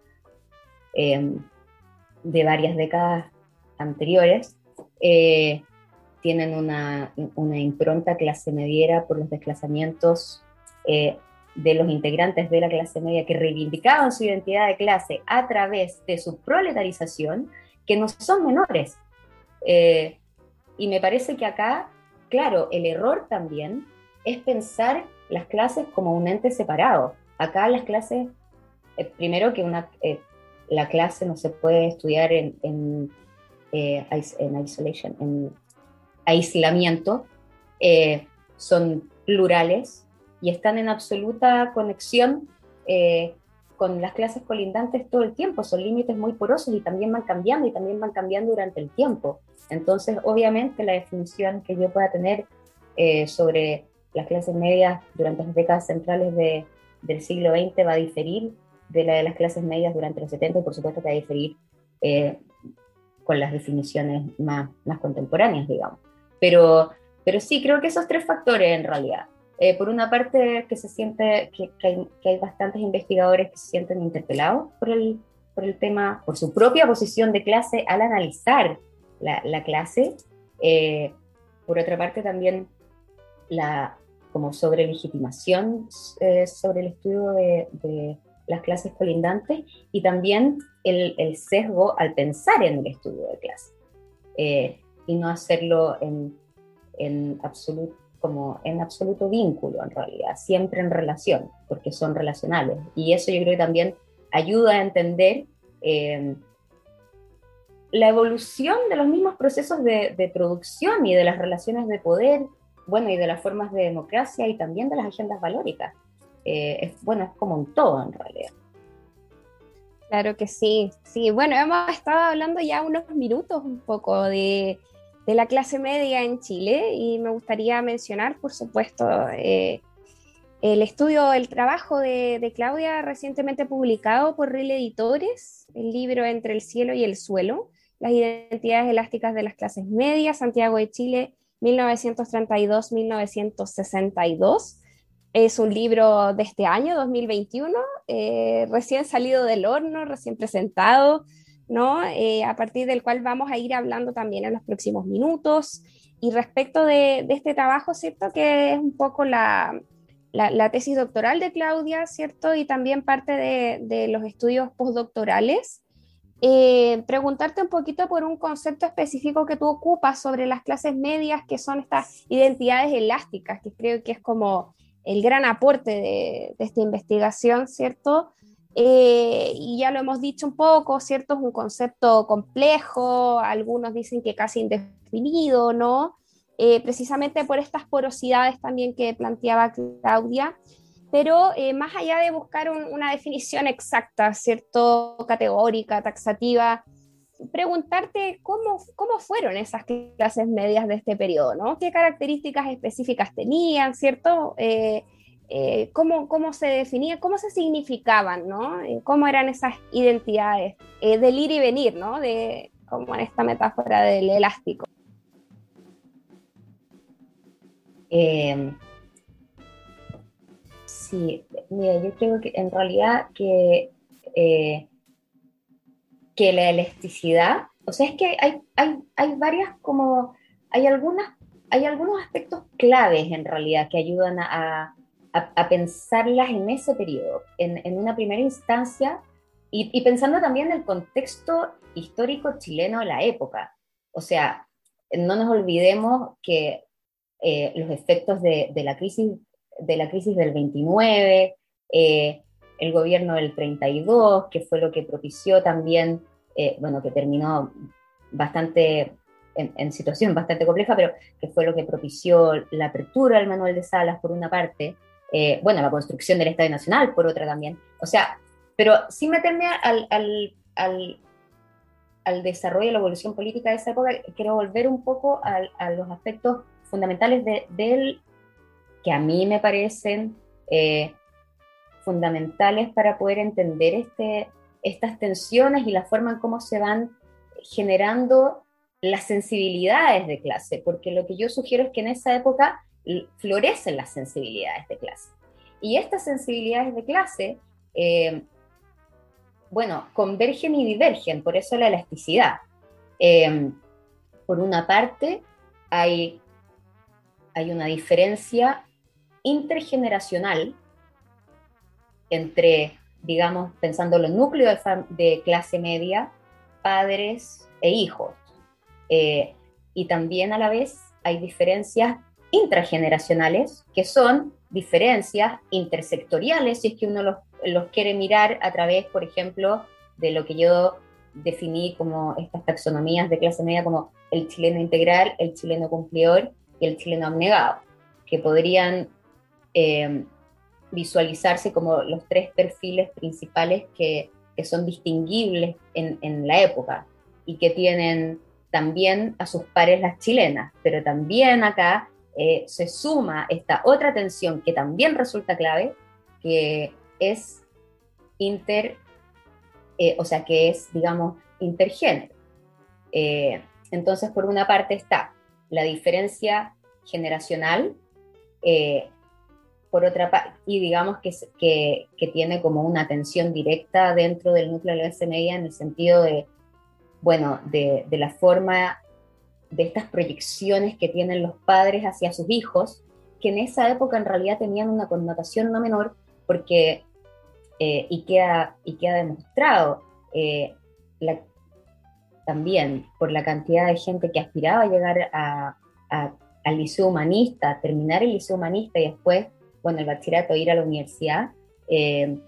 em, de varias décadas anteriores, eh, tienen una, una, impronta clase mediera por los desplazamientos eh, de los integrantes de la clase media que reivindicaban su identidad de clase a través de su proletarización, que no son menores. Eh, y me parece que acá, claro, el error también es pensar las clases como un ente separado. Acá las clases, primero que una, la clase no se puede estudiar en eh, en isolation, en aislamiento, eh, son plurales y están en absoluta conexión eh, con las clases colindantes todo el tiempo. Son límites muy porosos y también van cambiando y también van cambiando durante el tiempo. Entonces, obviamente, la definición que yo pueda tener sobre las clases medias durante las décadas centrales de, del siglo XX va a diferir de la de las clases medias durante los 70 y por supuesto que va a diferir con las definiciones más, más contemporáneas, digamos. Pero, pero sí, creo que esos tres factores en realidad. Eh, por una parte, que se siente que, hay, que, hay, bastantes investigadores que se sienten interpelados por el, por el tema, por su propia posición de clase al analizar la, la clase. Eh, por otra parte, también la como sobre legitimación eh, sobre el estudio de, de, las clases colindantes y también el, el sesgo al pensar en el estudio de clase eh, y no hacerlo en, en, absoluto, como en absoluto vínculo en realidad, siempre en relación, porque son relacionales. Y eso yo creo que también ayuda a entender eh, la evolución de los mismos procesos de, producción y de las relaciones de poder, bueno, y de las formas de democracia y también de las agendas valóricas. Eh, bueno, es como un todo en realidad. Claro que sí, sí. Bueno, hemos estado hablando ya unos minutos un poco de, de la clase media en Chile y me gustaría mencionar, por supuesto, eh, el estudio, el trabajo de, Claudia recientemente publicado por RIL Editores, el libro Entre el cielo y el suelo, las identidades elásticas de las clases medias, Santiago de Chile, 1932-1962 es un libro de este año, 2021, eh, recién salido del horno, recién presentado, ¿no? Eh, a partir del cual vamos a ir hablando también en los próximos minutos. Y respecto de, este trabajo, ¿cierto? Que es un poco la, la, tesis doctoral de Claudia, ¿cierto? Y también parte de, los estudios postdoctorales. Eh, preguntarte un poquito por un concepto específico que tú ocupas sobre las clases medias, que son estas identidades elásticas, que creo que es como el gran aporte de, esta investigación, ¿cierto? Eh, y ya lo hemos dicho un poco, ¿cierto? Es un concepto complejo, algunos dicen que casi indefinido, ¿no? precisamente por estas porosidades también que planteaba Claudia. Pero más allá de buscar una definición exacta, ¿cierto? Categórica, taxativa, preguntarte cómo, cómo fueron esas clases medias de este periodo, ¿no? ¿Qué características específicas tenían, ¿cierto? Eh, eh, cómo, cómo, se definían, cómo se significaban, ¿no? Eh, cómo eran esas identidades del ir y venir, ¿no? De, como en esta metáfora del elástico. sí, mira, yo creo que en realidad que que la elasticidad, o sea, es que hay, hay, hay varias como, hay algunas, hay algunos aspectos claves en realidad que ayudan a, pensarlas en ese periodo, en, en una primera instancia, y, pensando también en el contexto histórico chileno de la época. O sea, no nos olvidemos que eh, los efectos de, la crisis, de la crisis del 29, eh, el gobierno del 32, que fue lo que propició también, eh, bueno, que terminó bastante en, situación bastante compleja, pero que fue lo que propició la apertura del manual de salas por una parte, eh, bueno, la construcción del Estado Nacional por otra también. O sea, pero sin meterme al, al, al, al desarrollo y la evolución política de esa época, quiero volver un poco a, los aspectos fundamentales de, él, que a mí me parecen eh, fundamentales para poder entender este, estas tensiones y la forma en cómo se van generando las sensibilidades de clase, porque lo que yo sugiero es que en esa época florecen las sensibilidades de clase. Y estas sensibilidades de clase, eh, bueno, convergen y divergen, por eso la elasticidad. Eh, por una parte, hay, hay una diferencia intergeneracional entre, digamos, pensando los núcleos de, clase media, padres e hijos. Eh, y también a la vez hay diferencias intrageneracionales, que son diferencias intersectoriales, si es que uno los, los, quiere mirar a través, por ejemplo, de lo que yo definí como estas taxonomías de clase media como el chileno integral, el chileno cumplidor y el chileno abnegado, que podrían eh, visualizarse como los tres perfiles principales que, son distinguibles en, la época y que tienen también a sus pares las chilenas, pero también acá eh, se suma esta otra tensión que también resulta clave, que es inter, eh, o sea, que es, digamos, intergénero. Eh, entonces, por una parte está la diferencia generacional, por otra parte, y digamos que, que, tiene como una atención directa dentro del núcleo de la media en el sentido de, bueno, de, la forma, de estas proyecciones que tienen los padres hacia sus hijos, que en esa época en realidad tenían una connotación no menor, porque, eh, y, queda, y demostrado, eh, también por la cantidad de gente que aspiraba a llegar a, al liceo humanista, terminar el liceo humanista y después bueno, el bachillerato, ir a la universidad, eh,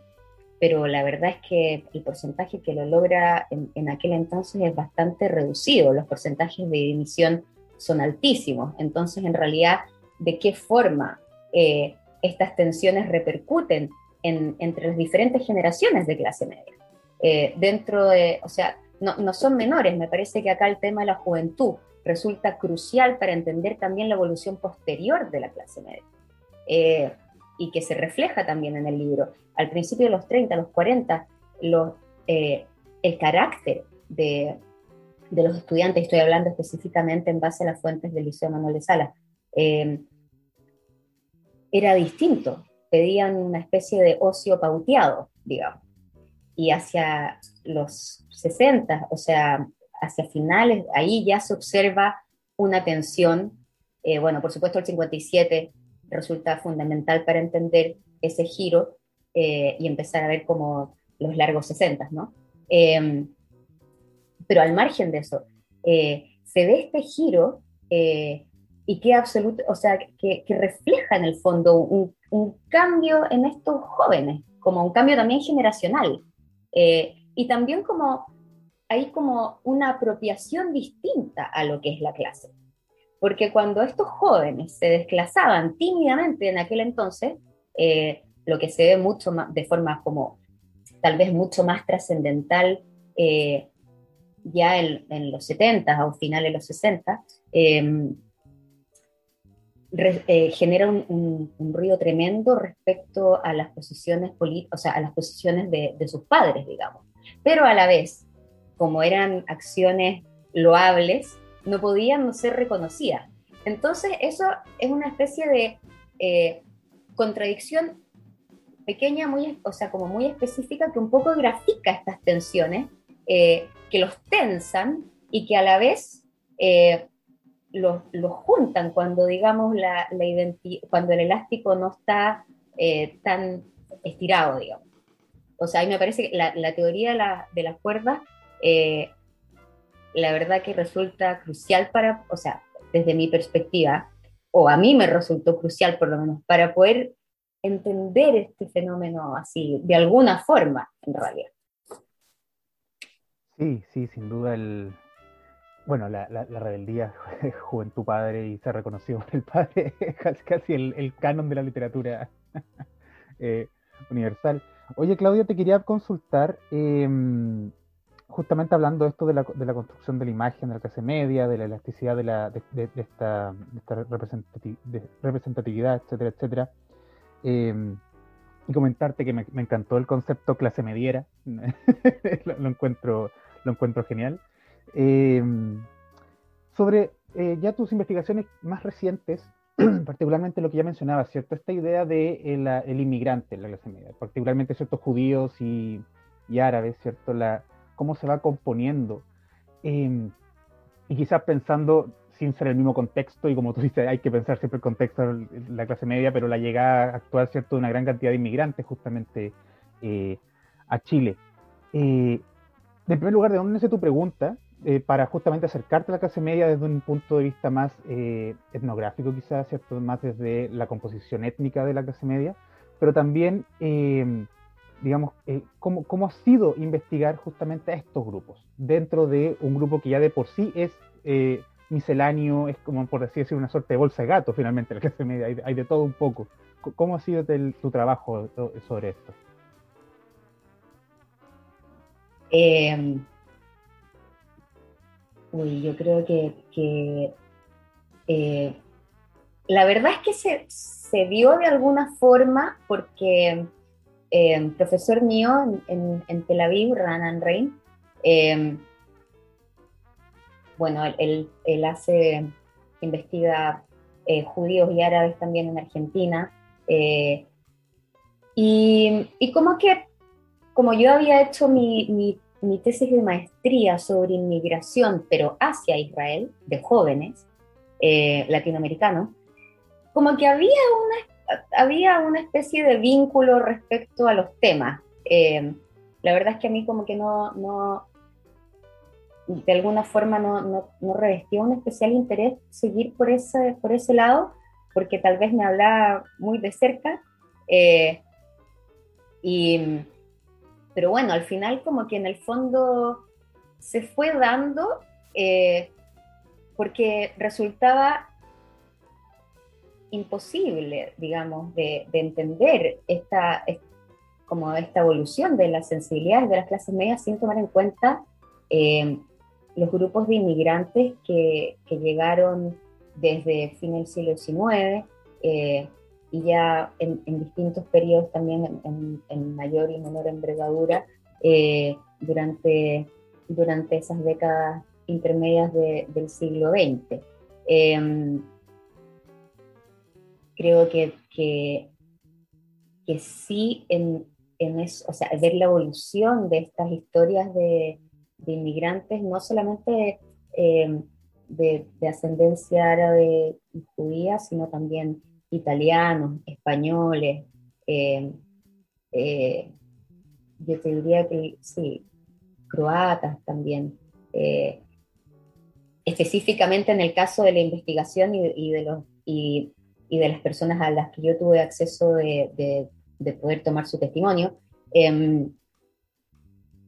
pero la verdad es que el porcentaje que lo logra en, aquel entonces es bastante reducido, los porcentajes de admisión son altísimos, entonces en realidad, ¿de qué forma eh, estas tensiones repercuten entre las diferentes generaciones de clase media? Eh, dentro de, o sea, no, no son menores, me parece que acá el tema de la juventud resulta crucial para entender también la evolución posterior de la clase media. Eh, y que se refleja también en el libro. Al principio de los 30, los 40, eh, el carácter de, los estudiantes, estoy hablando específicamente en base a las fuentes del Liceo Manuel de Sala, eh, era distinto, pedían una especie de ocio pauteado, digamos. Y hacia los 60, o sea, hacia finales, ahí ya se observa una tensión, bueno, por supuesto el 57 resulta fundamental para entender ese giro eh, y empezar a ver como los largos 60, ¿no? Em, pero al margen de eso, eh, se ve este giro eh, y que absoluto, o sea, que, refleja en el fondo un, cambio en estos jóvenes, como un cambio también generacional, y también como hay como una apropiación distinta a lo que es la clase. Porque cuando estos jóvenes se desclasaban tímidamente en aquel entonces, eh, lo que se ve mucho de forma como tal vez mucho más trascendental eh, ya en, los 70 o finales de los 60, em, eh, genera un, ruido tremendo respecto a las posiciones o sea, a las posiciones de, de, sus padres, digamos. Pero a la vez, como eran acciones loables, no podían no ser reconocidas. Entonces, eso es una especie de eh, contradicción pequeña, muy, o sea, como muy específica, que un poco grafica estas tensiones, eh, que los tensan y que a la vez eh, los, juntan cuando, digamos, la, la cuando el elástico no está tan estirado, digamos. O sea, a mí me parece que la, teoría de, la, de las cuerdas la verdad que resulta crucial para, o sea, desde mi perspectiva, o a mí me resultó crucial por lo menos, para poder entender este fenómeno así, de alguna forma, en realidad. Sí, sí, sin duda el... Bueno, la, la, rebeldía [laughs] juventud padre y ser reconocido por el padre [laughs] casi el, canon de la literatura [laughs] eh, universal. Oye, Claudia, te quería consultar, em, justamente hablando esto de la, de la, construcción de la imagen de la clase media, de la elasticidad de, la, de, esta, esta representatividad, etcétera, etcétera. Em, y comentarte que me, encantó el concepto clase mediera, [laughs] lo, encuentro, lo encuentro genial. Em, sobre eh, ya tus investigaciones más recientes, [clears throat] particularmente lo que ya mencionaba, ¿cierto? Esta idea de el, el inmigrante en la clase media, particularmente ciertos judíos y, y árabes, ¿cierto? La, cómo se va componiendo. Em, y quizás pensando sin ser el mismo contexto, y como tú dices, hay que pensar siempre el contexto de la clase media, pero la llegada actual, ¿cierto?, de una gran cantidad de inmigrantes justamente eh, a Chile. Eh, en primer lugar, ¿de dónde nace tu pregunta? Eh, para justamente acercarte a la clase media desde un punto de vista más etnográfico, quizás, ¿cierto? Más desde la composición étnica de la clase media, pero también em, digamos, eh, cómo, cómo, ha sido investigar justamente a estos grupos, dentro de un grupo que ya de por sí es eh, misceláneo, es como por decir una suerte de bolsa de gato finalmente, [laughs] la clase media, hay, de todo un poco. ¿Cómo ha sido tu trabajo sobre esto? Em, uy, yo creo que, eh, la verdad es que se, se dio de alguna forma porque eh, profesor mío en, Tel Aviv, Ranan Rein, eh, bueno, él, hace, investiga eh, judíos y árabes también en Argentina. Y, como que, como yo había hecho mi, mi, tesis de maestría sobre inmigración, pero hacia Israel, de jóvenes latinoamericanos, como que había una había una especie de vínculo respecto a los temas. Eh, la verdad es que a mí como que no, no de alguna forma no, no, no, revestía un especial interés seguir por ese, por ese lado, porque tal vez me hablaba muy de cerca. Eh, y, pero bueno, al final como que en el fondo se fue dando eh, porque resultaba imposible, digamos, de, entender esta, como esta evolución de las sensibilidades de las clases medias sin tomar en cuenta eh, los grupos de inmigrantes que, llegaron desde fin del siglo XIX eh, y ya en, distintos periodos también en, mayor y menor envergadura eh, durante, durante esas décadas intermedias del siglo XX creo que, que, sí, en, eso, o sea, ver la evolución de estas historias de, inmigrantes, no solamente eh, de, ascendencia árabe y judía, sino también italianos, españoles, eh, eh, yo te diría que sí, croatas también. específicamente en el caso de la investigación y, de los de las personas a las que yo tuve acceso de, de, poder tomar su testimonio, em,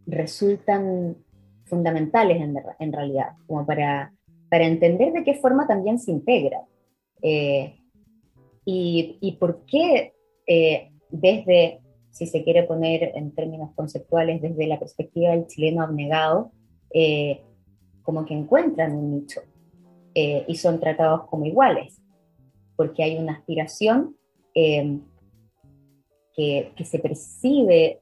resultan fundamentales en, en, realidad, como para, para entender de qué forma también se integra. Eh, y, y, por qué eh, desde, si se quiere poner en términos conceptuales, desde la perspectiva del chileno abnegado, eh, como que encuentran un nicho y son tratados como iguales, porque hay una aspiración que, que, se percibe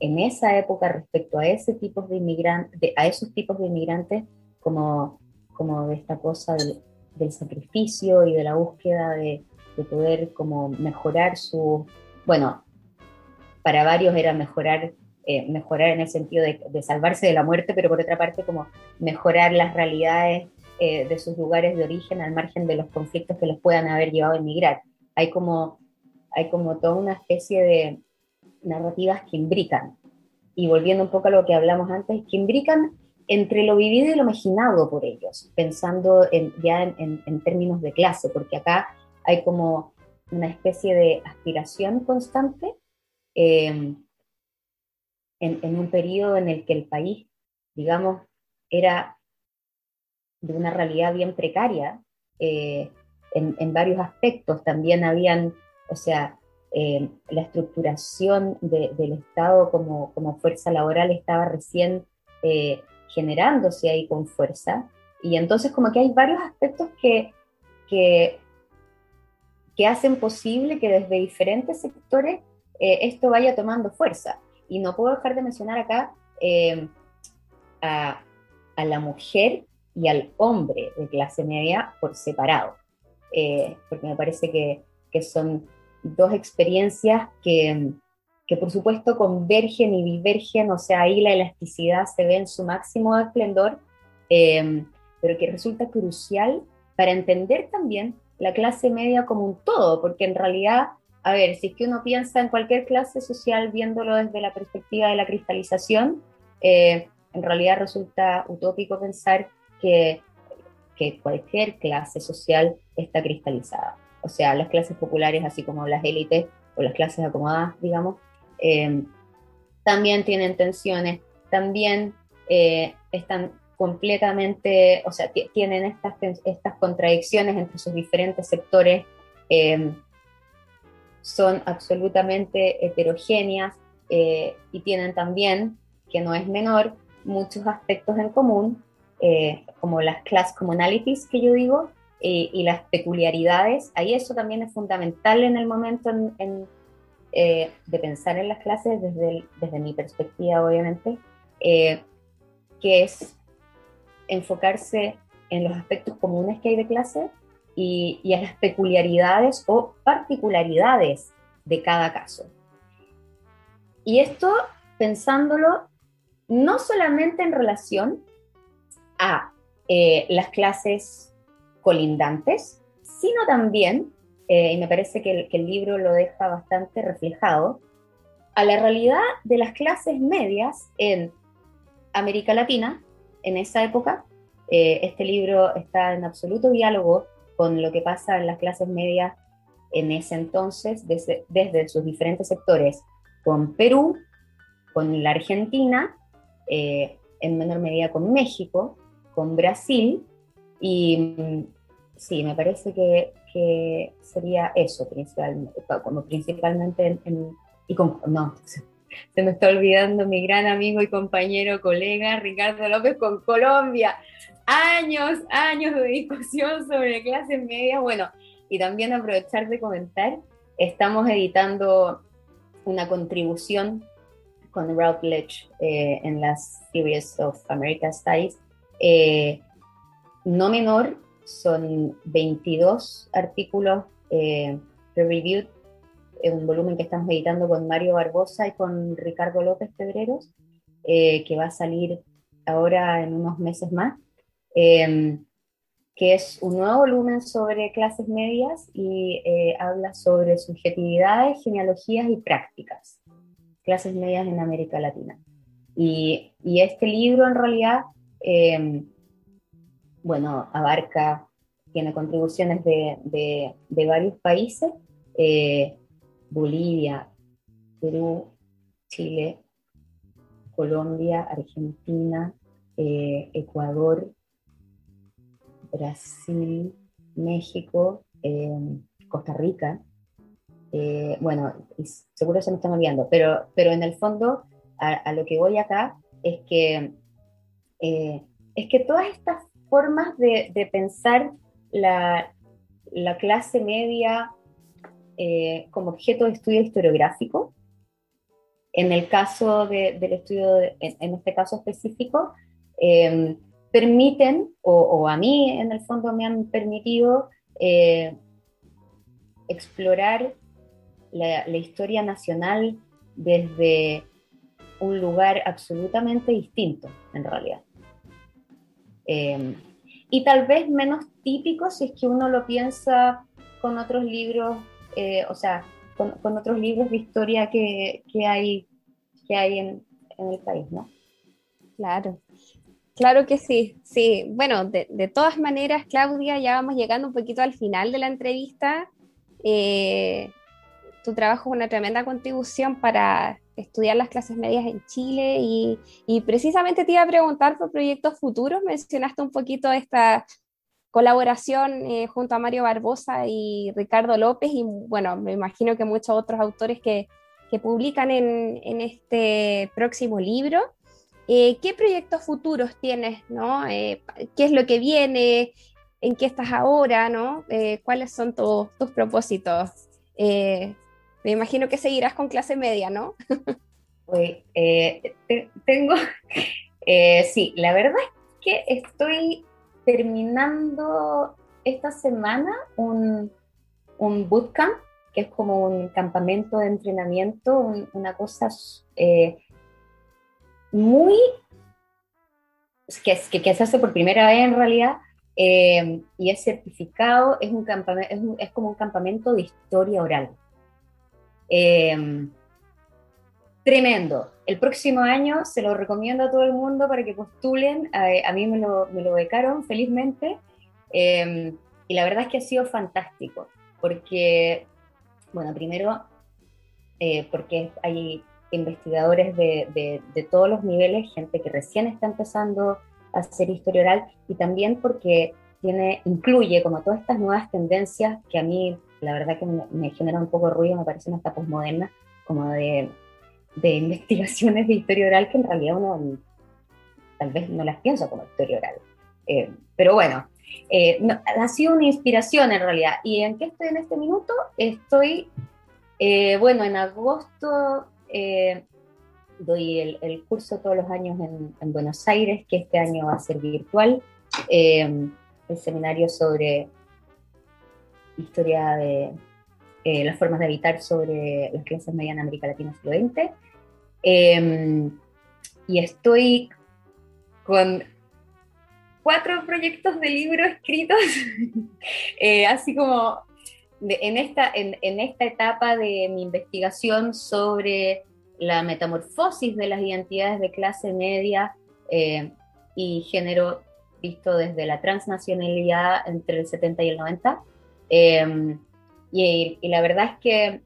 en esa época respecto a ese tipo de a esos tipos de inmigrantes como, como de esta cosa del, del sacrificio y de la búsqueda de, de, poder como mejorar su, bueno, para varios era mejorar, eh, mejorar en el sentido de, de, salvarse de la muerte, pero por otra parte como mejorar las realidades eh, de sus lugares de origen al margen de los conflictos que los puedan haber llevado a emigrar. Hay como, hay como toda una especie de, narrativas que imbrican. Y volviendo un poco a lo que hablamos antes, que imbrican entre lo vivido y lo imaginado por ellos, pensando ya en, términos de clase, porque acá hay como una especie de aspiración constante eh, en, un periodo en el que el país, digamos, era de una realidad bien precaria eh, en, en, varios aspectos. También habían, o sea, eh, la estructuración del Estado como, fuerza laboral estaba recién eh, generándose ahí con fuerza. Y entonces como que hay varios aspectos que, que, hacen posible que desde diferentes sectores esto vaya tomando fuerza. Y no puedo dejar de mencionar acá a, la mujer y al hombre de clase media por separado, porque me parece que, que son dos experiencias que, que por supuesto convergen y divergen, o sea, ahí la elasticidad se ve en su máximo esplendor, eh, pero que resulta crucial para entender también la clase media como un todo, porque en realidad, a ver, si es que uno piensa en cualquier clase social viéndolo desde la perspectiva de la cristalización, eh, en realidad resulta utópico pensar que, cualquier clase social está cristalizada. O sea, las clases populares, así como las élites o las clases acomodadas, digamos, eh, también tienen tensiones, también eh, están completamente, o sea, tienen estas, estas contradicciones entre sus diferentes sectores, eh, son absolutamente heterogéneas y tienen también, que no es menor, muchos aspectos en común, como las class commonalities que yo digo, y, las peculiaridades, ahí eso también es fundamental en el momento eh, de pensar en las clases desde, desde mi perspectiva, obviamente, eh, que es enfocarse en los aspectos comunes que hay de clase y, y, a las peculiaridades o particularidades de cada caso. Y esto pensándolo no solamente en relación a eh, las clases colindantes, sino también, eh, y me parece que el, libro lo deja bastante reflejado, a la realidad de las clases medias en América Latina en esa época. Eh, este libro está en absoluto diálogo con lo que pasa en las clases medias en ese entonces, desde, sus diferentes sectores, con Perú, con la Argentina, en menor medida con México, con Brasil y sí, me parece que, sería eso principalmente, como principalmente en, y con, no, [laughs] se me está olvidando mi gran amigo y compañero, colega Ricardo López con Colombia. Años, años de discusión sobre clases medias. Bueno, y también aprovechar de comentar, estamos editando una contribución con Routledge eh, en las Series of America Studies, eh, no menor son 22 artículos eh, reviewed en un volumen que estamos editando con Mario Barbosa y con Ricardo López Pedreros, eh, que va a salir ahora en unos meses más, em, que es un nuevo volumen sobre clases medias y eh, habla sobre subjetividades, genealogías y prácticas, clases medias en América Latina. Y, y este libro en realidad em, bueno, abarca, tiene contribuciones de, varios países, eh, Bolivia, Perú, Chile, Colombia, Argentina, eh, Ecuador, Brasil, México, Costa Rica. bueno, seguro se me están olvidando, pero, pero en el fondo a, lo que voy acá es que, es que todas estas formas de, pensar la, la clase media eh, como objeto de estudio historiográfico. En el caso del estudio, en, este caso específico, em, permiten, o, a mí en el fondo me han permitido eh, explorar la, historia nacional desde un lugar absolutamente distinto, en realidad. Em, y tal vez menos típico si es que uno lo piensa con otros libros eh, o sea, con, otros libros de historia que, hay, que hay en, el país, ¿no? Claro, claro que sí, sí. Bueno, de, todas maneras, Claudia, ya vamos llegando un poquito al final de la entrevista. Eh, tu trabajo es una tremenda contribución para estudiar las clases medias en Chile y, y, precisamente te iba a preguntar por proyectos futuros. Mencionaste un poquito esta colaboración eh, junto a Mario Barbosa y Ricardo López y bueno, me imagino que muchos otros autores que, que publican en, en, este próximo libro. Eh, ¿Qué proyectos futuros tienes? ¿no? Eh, ¿Qué es lo que viene? ¿En qué estás ahora? ¿no? ¿Cuáles son tus propósitos? Me imagino que seguirás con clase media, ¿no? pues, tengo, [laughs] sí, la verdad es que estoy terminando esta semana un, un bootcamp, que es como un campamento de entrenamiento, una cosa eh, muy... Que, que, que, se hace por primera vez en realidad, eh, y es certificado, es, un es, es, como un campamento de historia oral. Eh, tremendo. El próximo año se lo recomiendo a todo el mundo para que postulen. A, mí me lo, me lo, becaron felizmente. Em, y la verdad es que ha sido fantástico, porque, bueno, primero, eh, porque hay investigadores de, de, todos los niveles, gente que recién está empezando a hacer historia oral, y también porque tiene, incluye como todas estas nuevas tendencias que a mí, la verdad que me, genera un poco de ruido, me parecen hasta posmodernas, como de de [laughs] investigaciones de historia oral que en realidad uno tal vez no las piensa como historia oral. Eh, pero bueno, eh, ha sido una inspiración en realidad. ¿Y en qué estoy en este minuto? Estoy, eh, bueno, en agosto doy el, curso todos los años en, en, Buenos Aires, que este año va a ser virtual, el seminario sobre historia de las formas de habitar sobre las clases medias en América Latina siglo XX. Em, y estoy con cuatro proyectos de libro escritos, [laughs] eh, así como en, esta, en, esta etapa de mi investigación sobre la metamorfosis de las identidades de clase media eh, y género visto desde la transnacionalidad entre el 70 y el 90. Em, y, la verdad es que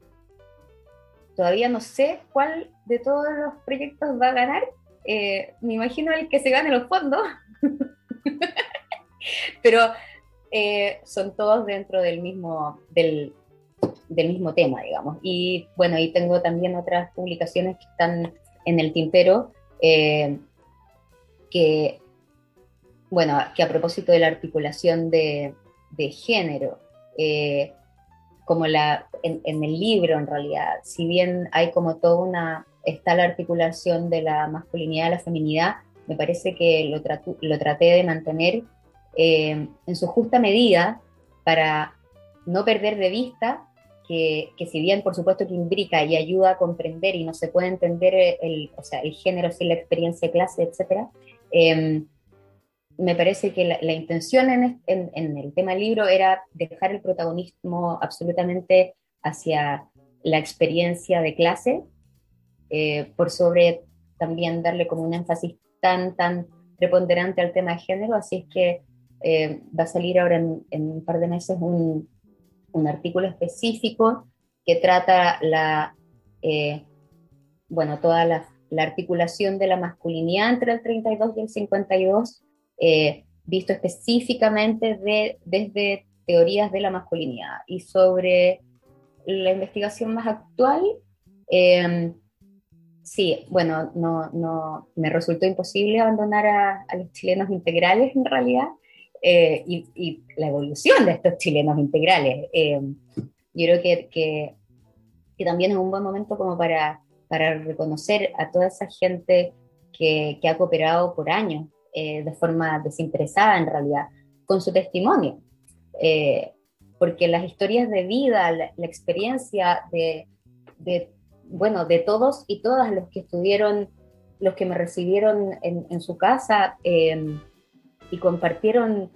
todavía no sé cuál de todos los proyectos va a ganar. Eh, me imagino el que se gane los fondos, [laughs] pero eh, son todos dentro del mismo, del, mismo tema, digamos. Y bueno, y tengo también otras publicaciones que están en el tintero, eh, que, bueno, que a propósito de la articulación de, de género, como la, en, el libro en realidad, si bien hay como toda una, está la articulación de la masculinidad, la feminidad, me parece que lo, lo traté de mantener eh, en su justa medida para no perder de vista que, que, si bien por supuesto que imbrica y ayuda a comprender y no se puede entender el, o sea, el género sin la experiencia de clase, etc., me parece que la, intención en, el tema libro era dejar el protagonismo absolutamente hacia la experiencia de clase, eh, por sobre también darle como un énfasis tan, tan preponderante al tema de género, así es que eh, va a salir ahora en, un par de meses un, artículo específico que trata la, eh, bueno, toda la, la articulación de la masculinidad entre el 32 y el 52 eh, visto específicamente de, desde teorías de la masculinidad. Y sobre la investigación más actual, em, sí, bueno, no, no, me resultó imposible abandonar a, los chilenos integrales en realidad eh, y, la evolución de estos chilenos integrales. Em, yo creo que, que, también es un buen momento como para, para reconocer a toda esa gente que, que ha cooperado por años eh, de forma desinteresada en realidad con su testimonio. Eh, porque las historias de vida, la, experiencia de, de, bueno, de todos y todas los que estuvieron, los que me recibieron en, su casa em, y compartieron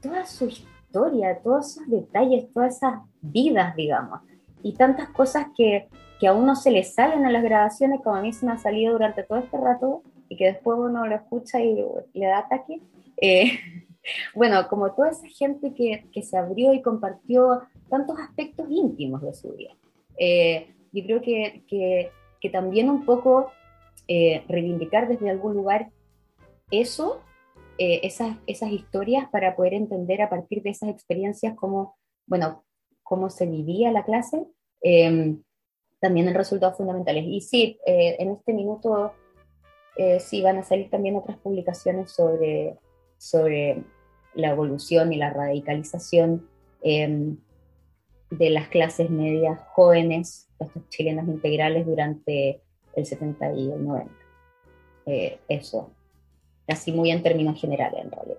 toda su historia, todos esos detalles, todas esas vidas, digamos, y tantas cosas que, que a uno se le salen en las grabaciones, como a mí se me ha salido durante todo este rato, y que después uno lo escucha y le da ataque. Eh, [laughs] bueno, como toda esa gente que, que, se abrió y compartió tantos aspectos íntimos de su vida. Eh, yo creo que, que, que, también un poco eh, reivindicar desde algún lugar eso, esas, esas historias para poder entender a partir de esas experiencias cómo, bueno, cómo se vivía la clase, también en resultados fundamentales. Y sí, en este minuto eh, sí van a salir también otras publicaciones sobre, sobre la evolución y la radicalización em, de las clases medias jóvenes, estos chilenos integrales durante el 70 y el 90. Eh, eso, así muy en términos generales en realidad.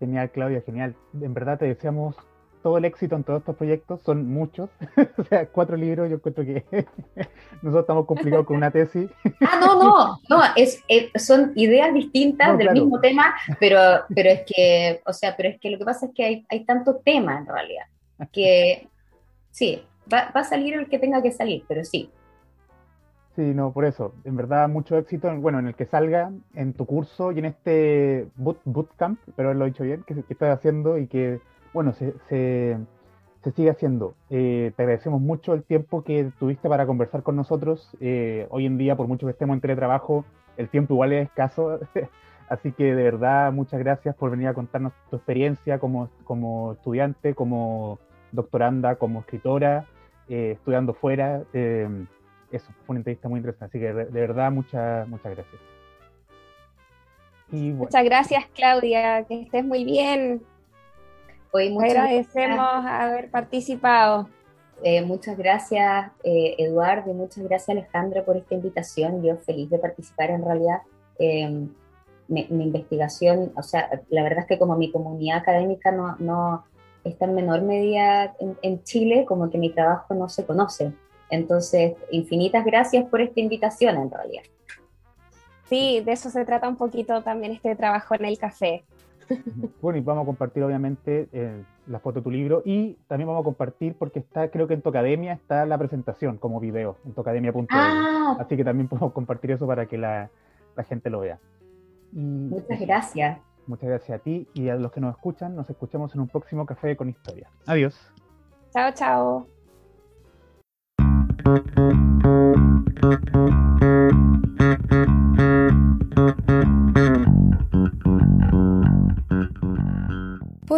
Genial, Claudia, genial. En verdad te deseamos todo el éxito en todos estos proyectos, son muchos, [laughs] o sea, cuatro libros, yo encuentro que [laughs] nosotros estamos complicados con una tesis. [laughs] ah, no, no, no, es, son ideas distintas del mismo tema, pero, pero es que, o sea, pero es que lo que pasa es que hay, hay tanto tema en realidad, que sí, va, va, a salir el que tenga que salir, pero sí. Sí, no, por eso, en verdad mucho éxito, bueno, en el que salga, en tu curso y en este boot, bootcamp, pero lo he dicho bien, que, que estás haciendo y que bueno, se, se, sigue haciendo. Eh, te agradecemos mucho el tiempo que tuviste para conversar con nosotros. Eh, hoy en día, por mucho que estemos en teletrabajo, el tiempo igual es escaso. [laughs] Así que de verdad, muchas gracias por venir a contarnos tu experiencia como, como estudiante, como doctoranda, como escritora, eh, estudiando fuera. eso, fue una entrevista muy interesante. Así que de, verdad, muchas, muchas gracias. Muchas gracias, Claudia. Que estés muy bien. Hoy Agradecemos haber participado. Eh, muchas gracias, eh, Eduardo, y muchas gracias, Alejandra, por esta invitación. Yo feliz de participar en realidad. Eh, mi, investigación, o sea, la verdad es que como mi comunidad académica no, no está en menor medida en, en, Chile, como que mi trabajo no se conoce. Entonces, infinitas gracias por esta invitación en realidad. Sí, de eso se trata un poquito también este trabajo en el café. [laughs] Bueno, y vamos a compartir obviamente eh, la foto de tu libro y también vamos a compartir porque está, creo que en Tocademia está la presentación como video, en tocademia.com. Ah. Así que también podemos compartir eso para que la, gente lo vea. muchas gracias. Muchas gracias a ti y a los que nos escuchan. Nos escuchamos en un próximo Café con Historia. Adiós. Chao, chao.